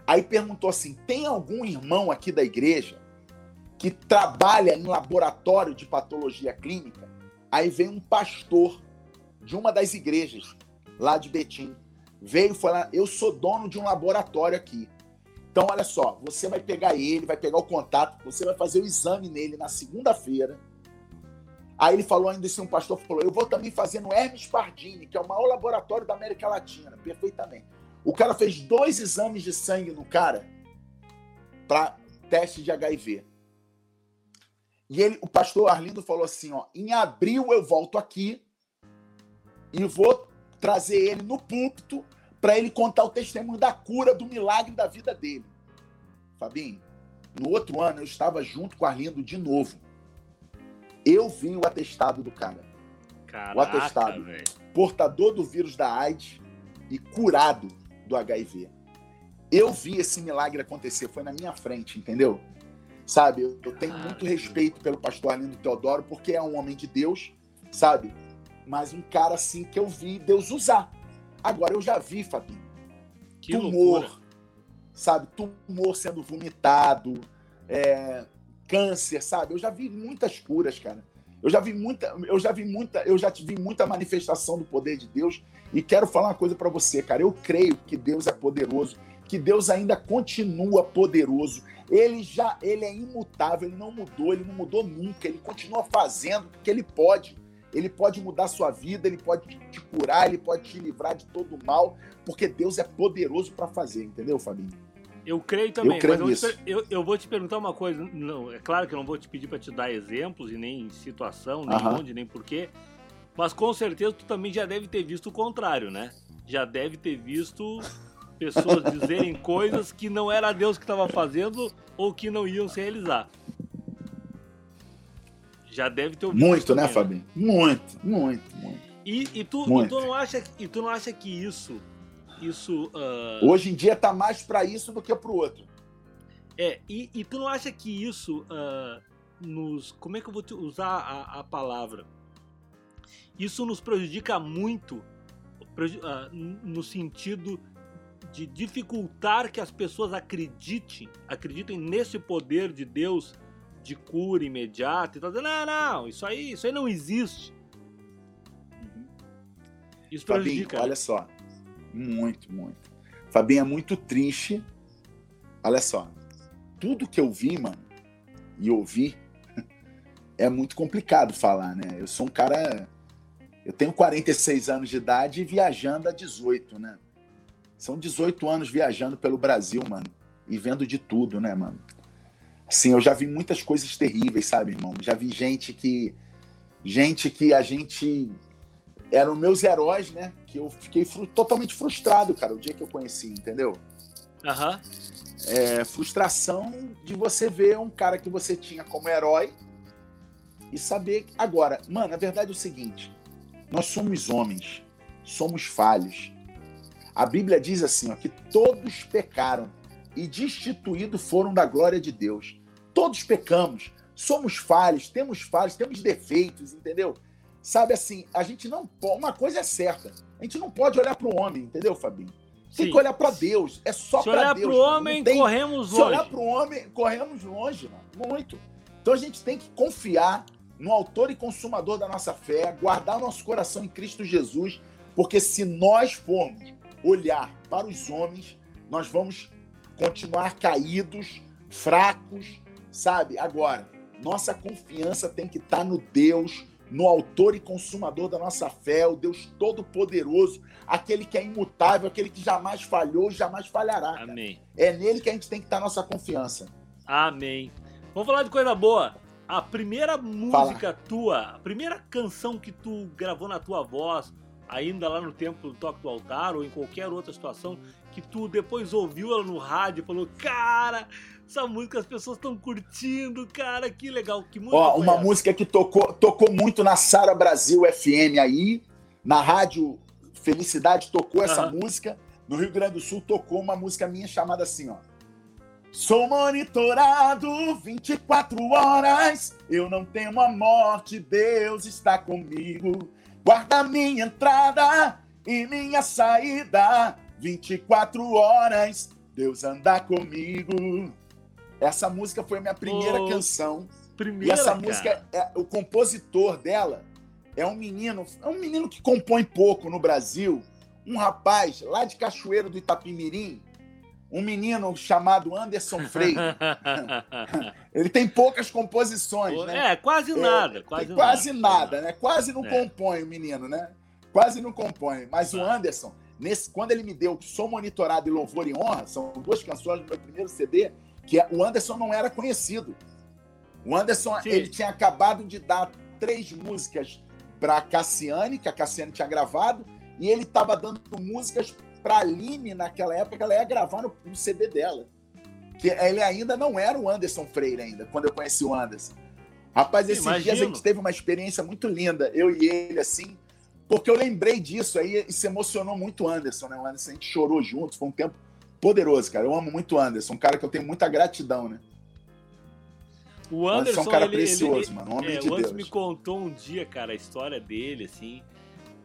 Aí perguntou assim: tem algum irmão aqui da igreja que trabalha em laboratório de patologia clínica, aí vem um pastor de uma das igrejas lá de Betim, veio falar: Eu sou dono de um laboratório aqui. Então, olha só, você vai pegar ele, vai pegar o contato, você vai fazer o exame nele na segunda-feira. Aí ele falou ainda assim, um pastor falou: Eu vou também fazer no Hermes Pardini, que é o maior laboratório da América Latina, perfeitamente. O cara fez dois exames de sangue no cara para teste de HIV. E ele, o pastor Arlindo falou assim: ó, em abril eu volto aqui e vou trazer ele no púlpito para ele contar o testemunho da cura, do milagre da vida dele. Fabinho, no outro ano eu estava junto com o Arlindo de novo. Eu vi o atestado do cara. Caraca, o atestado. Véio. Portador do vírus da AIDS e curado do HIV. Eu vi esse milagre acontecer, foi na minha frente, entendeu? Sabe? Eu, tenho muito respeito pelo pastor Arlindo Teodoro, porque é um homem de Deus, sabe? Mas um cara assim que eu vi Deus usar. Agora eu já vi, Fabinho, que tumor, loucura. sabe? Tumor sendo vomitado, é, câncer, sabe? Eu já vi muitas curas, cara. Eu já vi muita, eu já vi muita, eu já vi muita manifestação do poder de Deus e quero falar uma coisa para você, cara. Eu creio que Deus é poderoso, que Deus ainda continua poderoso ele já ele é imutável, ele não mudou, ele não mudou nunca, ele continua fazendo porque ele pode. Ele pode mudar sua vida, ele pode te curar, ele pode te livrar de todo mal, porque Deus é poderoso para fazer, entendeu, Fabinho? Eu creio também, eu creio mas nisso. Eu, eu, eu, vou te perguntar uma coisa. Não, é claro que eu não vou te pedir para te dar exemplos e nem situação, nem uh -huh. onde, nem porquê. Mas com certeza tu também já deve ter visto o contrário, né? Já deve ter visto pessoas dizerem coisas que não era Deus que estava fazendo ou que não iam se realizar. Já deve ter ouvido Muito, né, Fabinho? Muito, muito, muito. E, e, tu, muito. e, tu, não acha, e tu não acha que isso. isso uh... Hoje em dia tá mais para isso do que para o outro. É, e, e, tu não acha que isso uh, nos. Como é que eu vou usar a, a palavra? Isso nos prejudica muito uh, no sentido de dificultar que as pessoas acreditem, acreditem nesse poder de Deus de cura imediata e tal. Não, não, isso aí, isso aí não existe. Isso Fabinho. Né? Olha só, muito, muito. Fabinho é muito triste. Olha só, tudo que eu vi, mano, e ouvi, *laughs* é muito complicado falar, né? Eu sou um cara. Eu tenho 46 anos de idade e viajando a 18, né? São 18 anos viajando pelo Brasil, mano. E vendo de tudo, né, mano? Assim, eu já vi muitas coisas terríveis, sabe, irmão? Já vi gente que gente que a gente eram meus heróis, né? Que eu fiquei fru totalmente frustrado, cara, o dia que eu conheci, entendeu? Aham. Uhum. É, frustração de você ver um cara que você tinha como herói e saber. Agora, mano, a verdade é o seguinte: nós somos homens, somos falhos. A Bíblia diz assim: ó, que todos pecaram e destituídos foram da glória de Deus. Todos pecamos, somos falhos, temos falhos, temos defeitos, entendeu? Sabe assim, a gente não pode. Uma coisa é certa: a gente não pode olhar para o homem, entendeu, Fabinho? Tem Sim. que olhar para Deus. É só para Deus. Se olhar para o homem, tem... corremos longe. Se olhar para o homem, corremos longe, mano. muito. Então a gente tem que confiar no autor e consumador da nossa fé, guardar nosso coração em Cristo Jesus, porque se nós formos olhar para os homens, nós vamos continuar caídos, fracos, sabe? Agora, nossa confiança tem que estar no Deus, no autor e consumador da nossa fé, o Deus todo-poderoso, aquele que é imutável, aquele que jamais falhou, jamais falhará. Amém. É nele que a gente tem que estar nossa confiança. Amém. Vamos falar de coisa boa. A primeira música Fala. tua, a primeira canção que tu gravou na tua voz, ainda lá no tempo do Toque do Altar ou em qualquer outra situação, que tu depois ouviu ela no rádio e falou, cara, essa música as pessoas estão curtindo, cara, que legal. Que música Ó, uma essa? música que tocou, tocou muito na Sara Brasil FM aí, na rádio Felicidade tocou essa uhum. música. No Rio Grande do Sul tocou uma música minha chamada assim, ó. Sou monitorado 24 horas, eu não tenho a morte, Deus está comigo. Guarda minha entrada e minha saída, 24 horas, Deus anda comigo. Essa música foi a minha primeira oh, canção. Primeira, e essa cara. música, é, o compositor dela é um menino, é um menino que compõe pouco no Brasil, um rapaz lá de Cachoeiro do Itapimirim, um menino chamado Anderson Freire. *laughs* ele tem poucas composições, né? É, quase nada. É, quase, quase nada, nada, né? Quase não é. compõe o menino, né? Quase não compõe. Mas o Anderson, nesse, quando ele me deu Sou Monitorado e Louvor e Honra, são duas canções do meu primeiro CD, que é, o Anderson não era conhecido. O Anderson, Sim. ele tinha acabado de dar três músicas para Cassiane, que a Cassiane tinha gravado, e ele estava dando músicas para Aline naquela época, ela ia gravar no, no, CD dela. Que ele ainda não era o Anderson Freire ainda, quando eu conheci o Anderson. Rapaz, esses Imagino. dias a gente teve uma experiência muito linda, eu e ele, assim, porque eu lembrei disso aí e se emocionou muito o Anderson, né? O Anderson, a gente chorou juntos, foi um tempo poderoso, cara. Eu amo muito o Anderson, um cara que eu tenho muita gratidão, né? O Anderson, é um cara ele, precioso, ele, mano. Um homem é, de o Deus. me contou um dia, cara, a história dele, assim,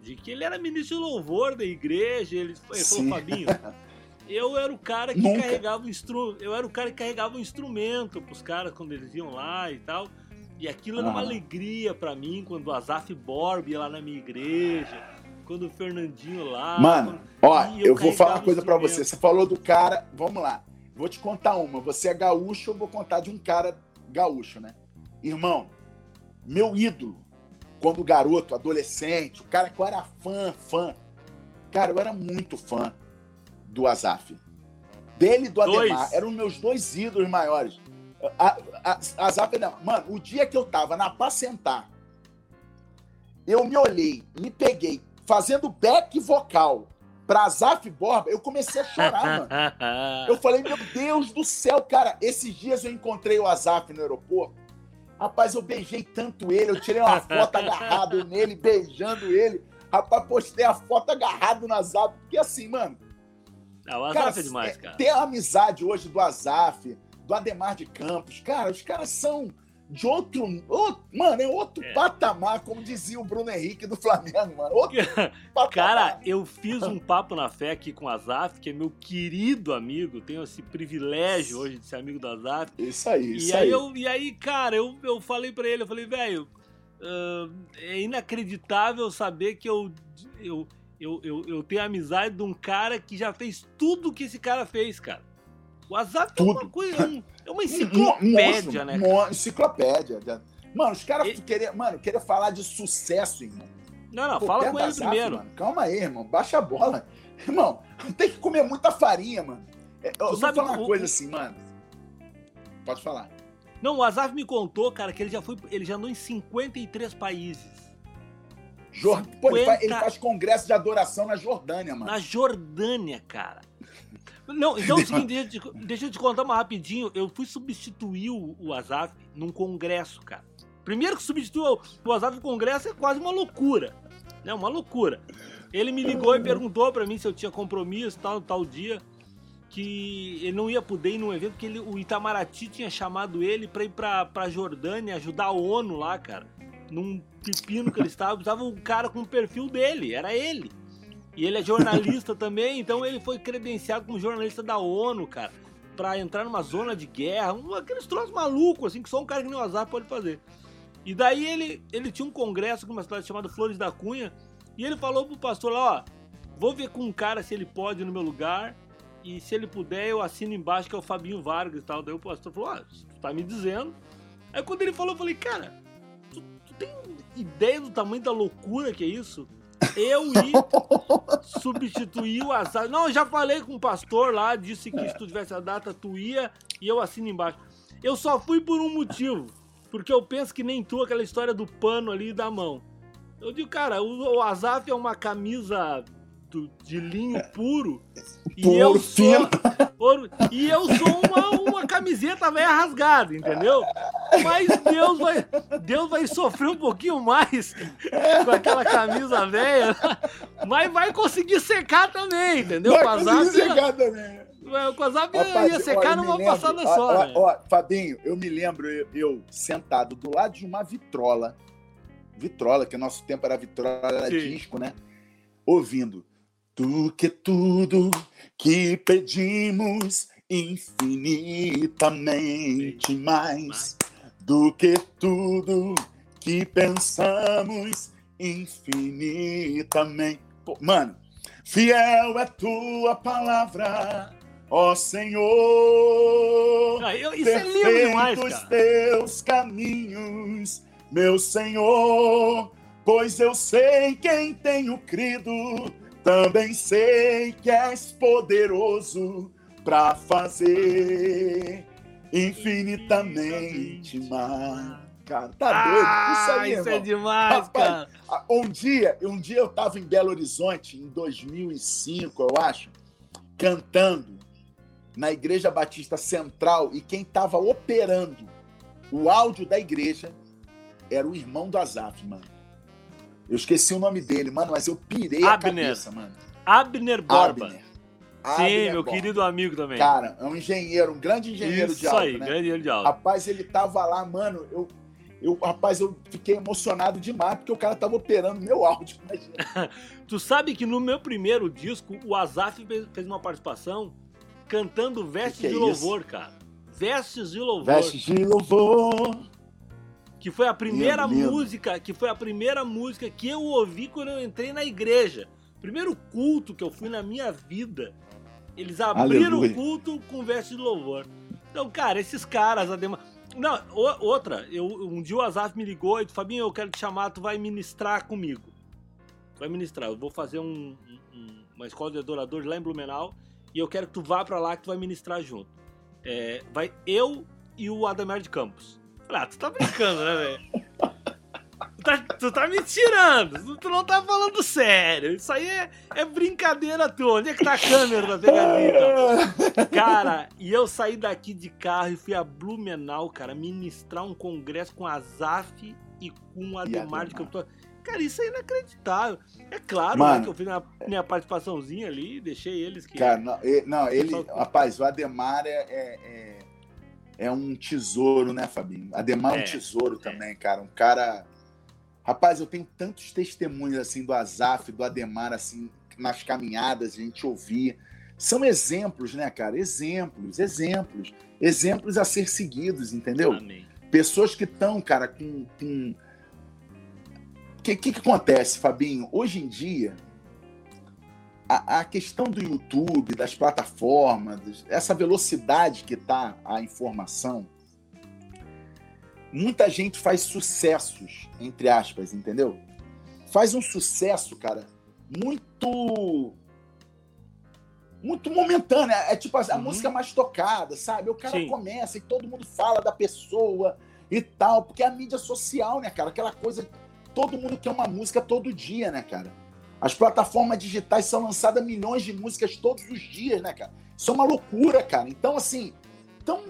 de que ele era ministro de louvor da igreja. Ele, ele falou, Fabinho, *laughs* eu era o cara que Nunca. carregava o instrumento. Eu era o cara que carregava o instrumento pros caras quando eles iam lá e tal. E aquilo era uma ah. alegria para mim quando o Azaf Borb ia lá na minha igreja, quando o Fernandinho lá. Mano, ó, eu, eu vou falar uma coisa para você. Você falou do cara, vamos lá. Vou te contar uma. Você é gaúcho, eu vou contar de um cara gaúcho, né? Irmão, meu ídolo, quando garoto, adolescente, o cara que eu era fã, fã. Cara, eu era muito fã do Azaf. Dele e do dois. Ademar. Eram meus dois ídolos maiores. A, a, a Azaf, não. Mano, o dia que eu tava na Pacentar, eu me olhei, me peguei, fazendo back vocal pra Zaf Borba, eu comecei a chorar, mano. *laughs* Eu falei, meu Deus do céu, cara. Esses dias eu encontrei o Azaf no aeroporto. Rapaz, eu beijei tanto ele, eu tirei uma foto agarrado *laughs* nele, beijando ele. Rapaz, postei a foto agarrado no Azaf, porque assim, mano. Não, o Azaf cara, é demais, cara. Ter a amizade hoje do Azaf, do Ademar de Campos, cara, os caras são de outro, outro, Mano, é outro é. patamar, como dizia o Bruno Henrique do Flamengo, mano. Outro *laughs* Cara, eu fiz um papo na fé aqui com o Azaf, que é meu querido amigo. Tenho esse privilégio hoje de ser amigo do Azaf. Isso aí, e isso aí. aí. Eu, e aí, cara, eu, eu falei pra ele, eu falei, velho, uh, é inacreditável saber que eu, eu, eu, eu, eu tenho amizade de um cara que já fez tudo que esse cara fez, cara. O WhatsApp Tudo. é uma coisa. É uma enciclopédia, né? Uma enciclopédia. Mano, os caras e... queriam, mano, queriam falar de sucesso, irmão. Não, não, Pô, fala com ele primeiro. Mano. Calma aí, irmão. Baixa a bola. Irmão, tem que comer muita farinha, mano. É, eu vou falar uma coisa assim, mano. Pode falar. Não, o Azaf me contou, cara, que ele já foi. Ele já andou em 53 países. Jor... 50... Pô, ele, faz, ele faz congresso de adoração na Jordânia, mano. Na Jordânia, cara. Não, então é o seguinte, deixa eu, te, deixa eu te contar uma rapidinho. Eu fui substituir o, o Azaf num congresso, cara. Primeiro que substituir o Azaf no congresso é quase uma loucura. Né? uma loucura. Ele me ligou e perguntou para mim se eu tinha compromisso tal, tal dia. Que ele não ia poder ir num evento, porque ele, o Itamaraty tinha chamado ele pra ir pra, pra Jordânia ajudar a ONU lá, cara. Num pepino que ele estava, estava um cara com o perfil dele, era ele. E ele é jornalista também, então ele foi credenciado como jornalista da ONU, cara, pra entrar numa zona de guerra, um, aqueles troços malucos, assim, que só um cara que nem o Azar pode fazer. E daí ele, ele tinha um congresso com uma cidade chamada Flores da Cunha, e ele falou pro pastor lá, ó, vou ver com um cara se ele pode no meu lugar, e se ele puder, eu assino embaixo, que é o Fabinho Vargas e tal. Daí o pastor falou, ó, tu tá me dizendo. Aí quando ele falou, eu falei, cara, tu, tu tem ideia do tamanho da loucura que é isso? Eu *laughs* ir substituir o azar. Não, eu já falei com o pastor lá, disse que se tu tivesse a data, tu ia e eu assino embaixo. Eu só fui por um motivo, porque eu penso que nem tu, aquela história do pano ali da mão. Eu digo, cara, o, o Azaf é uma camisa de linho puro. E eu sou. E eu sou uma, uma camiseta velha rasgada, entendeu? Mas Deus vai, Deus vai sofrer um pouquinho mais com aquela camisa velha, mas vai conseguir secar também, entendeu? Vai conseguir secar também. O Zap ia secar numa lembro, passada ó, só. Ó, né? ó, Fabinho, eu me lembro eu, eu, sentado do lado de uma vitrola. Vitrola, que nosso tempo era vitrola, era disco, né? Ouvindo. Do que tudo que pedimos infinitamente mais do que tudo que pensamos infinitamente. Pô, mano, fiel é tua palavra, ó Senhor. Ah, eu, isso é lindo demais, cara. teus caminhos, meu Senhor, pois eu sei quem tenho crido também sei que és poderoso para fazer infinitamente mais. Cara, tá ah, doido? Isso aí, isso é demais, Rapaz, cara. Um dia, um dia eu tava em Belo Horizonte, em 2005, eu acho, cantando na Igreja Batista Central e quem tava operando o áudio da igreja era o irmão do Azaf, mano. Eu esqueci o nome dele, mano, mas eu pirei Abner. a cabeça, mano. Abner Borba. Abner. Sim, Abner meu Borba. querido amigo também. Cara, é um engenheiro, um grande engenheiro Isso de áudio, aí, né? grande engenheiro de áudio. Rapaz, ele tava lá, mano, eu, eu, rapaz, eu fiquei emocionado demais porque o cara tava operando meu áudio. *laughs* tu sabe que no meu primeiro disco, o Azaf fez uma participação cantando Vestes que que é de Louvor, isso? cara. Vestes de Louvor. Vestes de Louvor que foi a primeira música, que foi a primeira música que eu ouvi quando eu entrei na igreja. Primeiro culto que eu fui na minha vida. Eles abriram o culto com verso de louvor. Então, cara, esses caras, Ademar... Não, outra, eu, um dia o Azaf me ligou e disse, Fabinho, eu quero te chamar, tu vai ministrar comigo. Tu vai ministrar, eu vou fazer um, um, uma escola de adoradores lá em Blumenau e eu quero que tu vá para lá que tu vai ministrar junto. É, vai eu e o Ademar de Campos. Ah, tu tá brincando, né, velho? Tu tá, tu tá me tirando, tu não tá falando sério. Isso aí é, é brincadeira tua. Onde é que tá a câmera da pegadinha? Então? Cara, e eu saí daqui de carro e fui a Blumenau, cara, ministrar um congresso com a Zaf e com o Ademar de Campo. Cara, isso é inacreditável. É claro né, que eu fiz minha, minha participaçãozinha ali, deixei eles que. Cara, não, ele, não, ele rapaz, o Ademar é, é, é é um tesouro, né, Fabinho? Ademar é, é um tesouro é. também, cara. Um cara. Rapaz, eu tenho tantos testemunhos assim do Azaf, do Ademar, assim, nas caminhadas, a gente ouvia. São exemplos, né, cara? Exemplos, exemplos. Exemplos a ser seguidos, entendeu? Amém. Pessoas que estão, cara, com. O que, que, que acontece, Fabinho? Hoje em dia, a, a, questão do YouTube, das plataformas, essa velocidade que está a informação, muita gente faz sucessos, entre aspas, entendeu? Faz um sucesso, cara, muito muito momentânea. É tipo a, a uhum. música mais tocada, sabe? O cara Sim. começa e todo mundo fala da pessoa e tal, porque é a mídia social, né, cara? Aquela coisa. Todo mundo quer uma música todo dia, né, cara? As plataformas digitais são lançadas milhões de músicas todos os dias, né, cara? Isso é uma loucura, cara. Então, assim, então,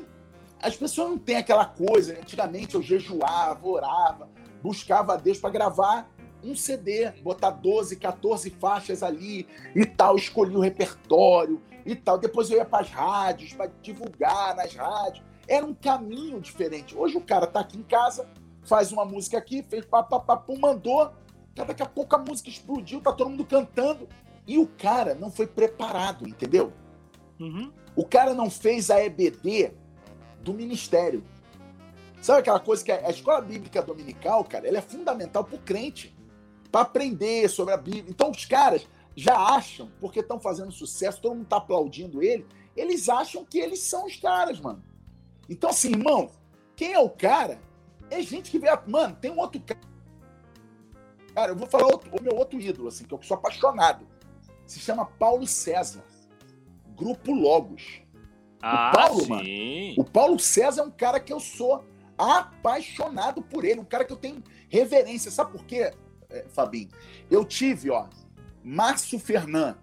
as pessoas não têm aquela coisa. Né? Antigamente eu jejuava, orava, buscava a Deus para gravar um CD, botar 12, 14 faixas ali e tal, escolhi o repertório e tal. Depois eu ia para as rádios, para divulgar nas rádios. Era um caminho diferente. Hoje o cara tá aqui em casa, faz uma música aqui, fez papapá, mandou. Daqui a pouco a música explodiu, tá todo mundo cantando. E o cara não foi preparado, entendeu? Uhum. O cara não fez a EBD do ministério. Sabe aquela coisa que a escola bíblica dominical, cara, ela é fundamental para o crente, para aprender sobre a Bíblia. Então os caras já acham, porque estão fazendo sucesso, todo mundo está aplaudindo ele, eles acham que eles são os caras, mano. Então, assim, irmão, quem é o cara? É gente que vê. Mano, tem um outro cara. Cara, eu vou falar outro, o meu outro ídolo, assim, que eu sou apaixonado. Se chama Paulo César. Grupo Logos. Ah, o Paulo, sim. mano. O Paulo César é um cara que eu sou apaixonado por ele, um cara que eu tenho reverência. Sabe por quê, é, Fabinho? Eu tive, ó, Márcio Fernand,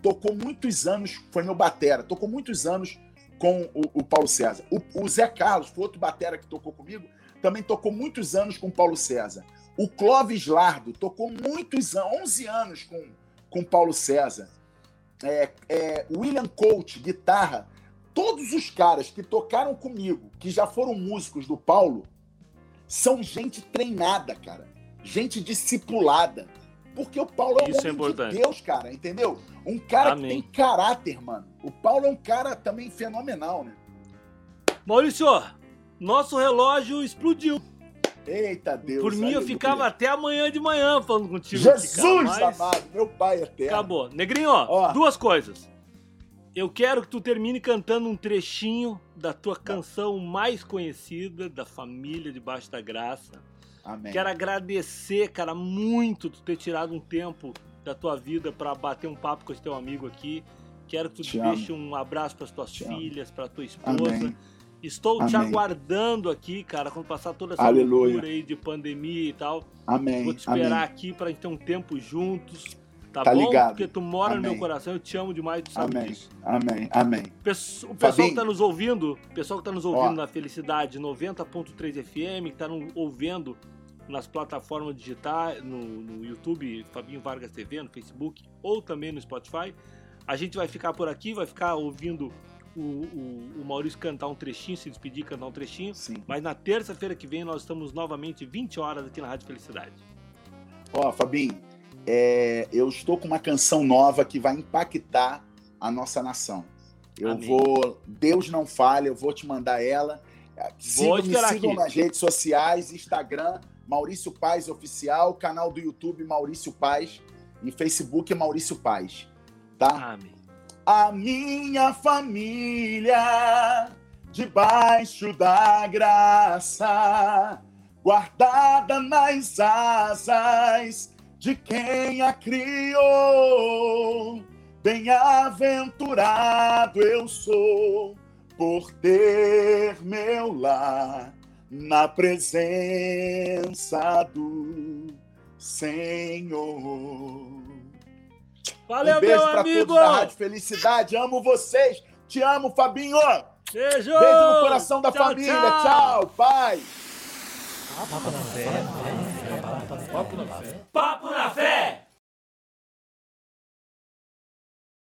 tocou muitos anos, foi meu batera, tocou muitos anos com o, o Paulo César. O, o, Zé Carlos, foi outro batera que tocou comigo, também tocou muitos anos com o Paulo César. O Clóvis Lardo tocou muitos anos, 11 anos com, com Paulo César. É, é, William Coach, guitarra, todos os caras que tocaram comigo, que já foram músicos do Paulo, são gente treinada, cara. Gente discipulada. Porque o Paulo é um Isso é homem é de Deus, cara, entendeu? Um cara Amém. que tem caráter, mano. O Paulo é um cara também fenomenal, né? Maurício, nosso relógio explodiu. Eita Deus. Por mim, eu ficava até amanhã de manhã falando contigo. Jesus mas... amado, meu pai eterno. Acabou. Negrinho, ó, duas coisas. Eu quero que tu termine cantando um trechinho da tua canção mais conhecida, da Família Debaixo da Graça. Amém. Quero agradecer, cara, muito tu ter tirado um tempo da tua vida para bater um papo com esse teu amigo aqui. Quero que tu te deixe amo. um abraço para as tuas te filhas, para tua esposa. Amém. Estou Amém. te aguardando aqui, cara, quando passar toda essa Aleluia. loucura aí de pandemia e tal. Amém. Vou te esperar Amém. aqui para gente ter um tempo juntos. Tá, tá bom? ligado. Porque tu mora Amém. no meu coração, eu te amo demais, tu sabe Amém. disso. Amém, amém. O pessoal Fabinho. que tá nos ouvindo, o pessoal que tá nos ouvindo Ó. na Felicidade 90.3 FM, que tá nos ouvindo nas plataformas digitais, no, no, YouTube, Fabinho Vargas TV, no Facebook ou também no Spotify. A gente vai ficar por aqui, vai ficar ouvindo o, o, o Maurício cantar um trechinho, se despedir, cantar um trechinho. Sim. Mas na terça-feira que vem nós estamos novamente 20 horas aqui na Rádio Felicidade. Ó, Fabinho, é, eu estou com uma canção nova que vai impactar a nossa nação. Eu Amém. vou. Deus não falha, eu vou te mandar ela. Sigam, me sigam aqui. nas redes sociais, Instagram, Maurício Paz Oficial, canal do YouTube Maurício Paz e Facebook Maurício Paz. Tá? Amém. A minha família debaixo da graça, guardada nas asas de quem a criou. Bem-aventurado eu sou por ter meu lar na presença do Senhor. Valeu, um beijo meu pra amigo! Todos da Rádio Felicidade, amo vocês, te amo, Fabinho! Beijo! Beijo no coração da tchau, família, tchau, tchau pai! Papo na fé. Papo na fé. Papo na fé.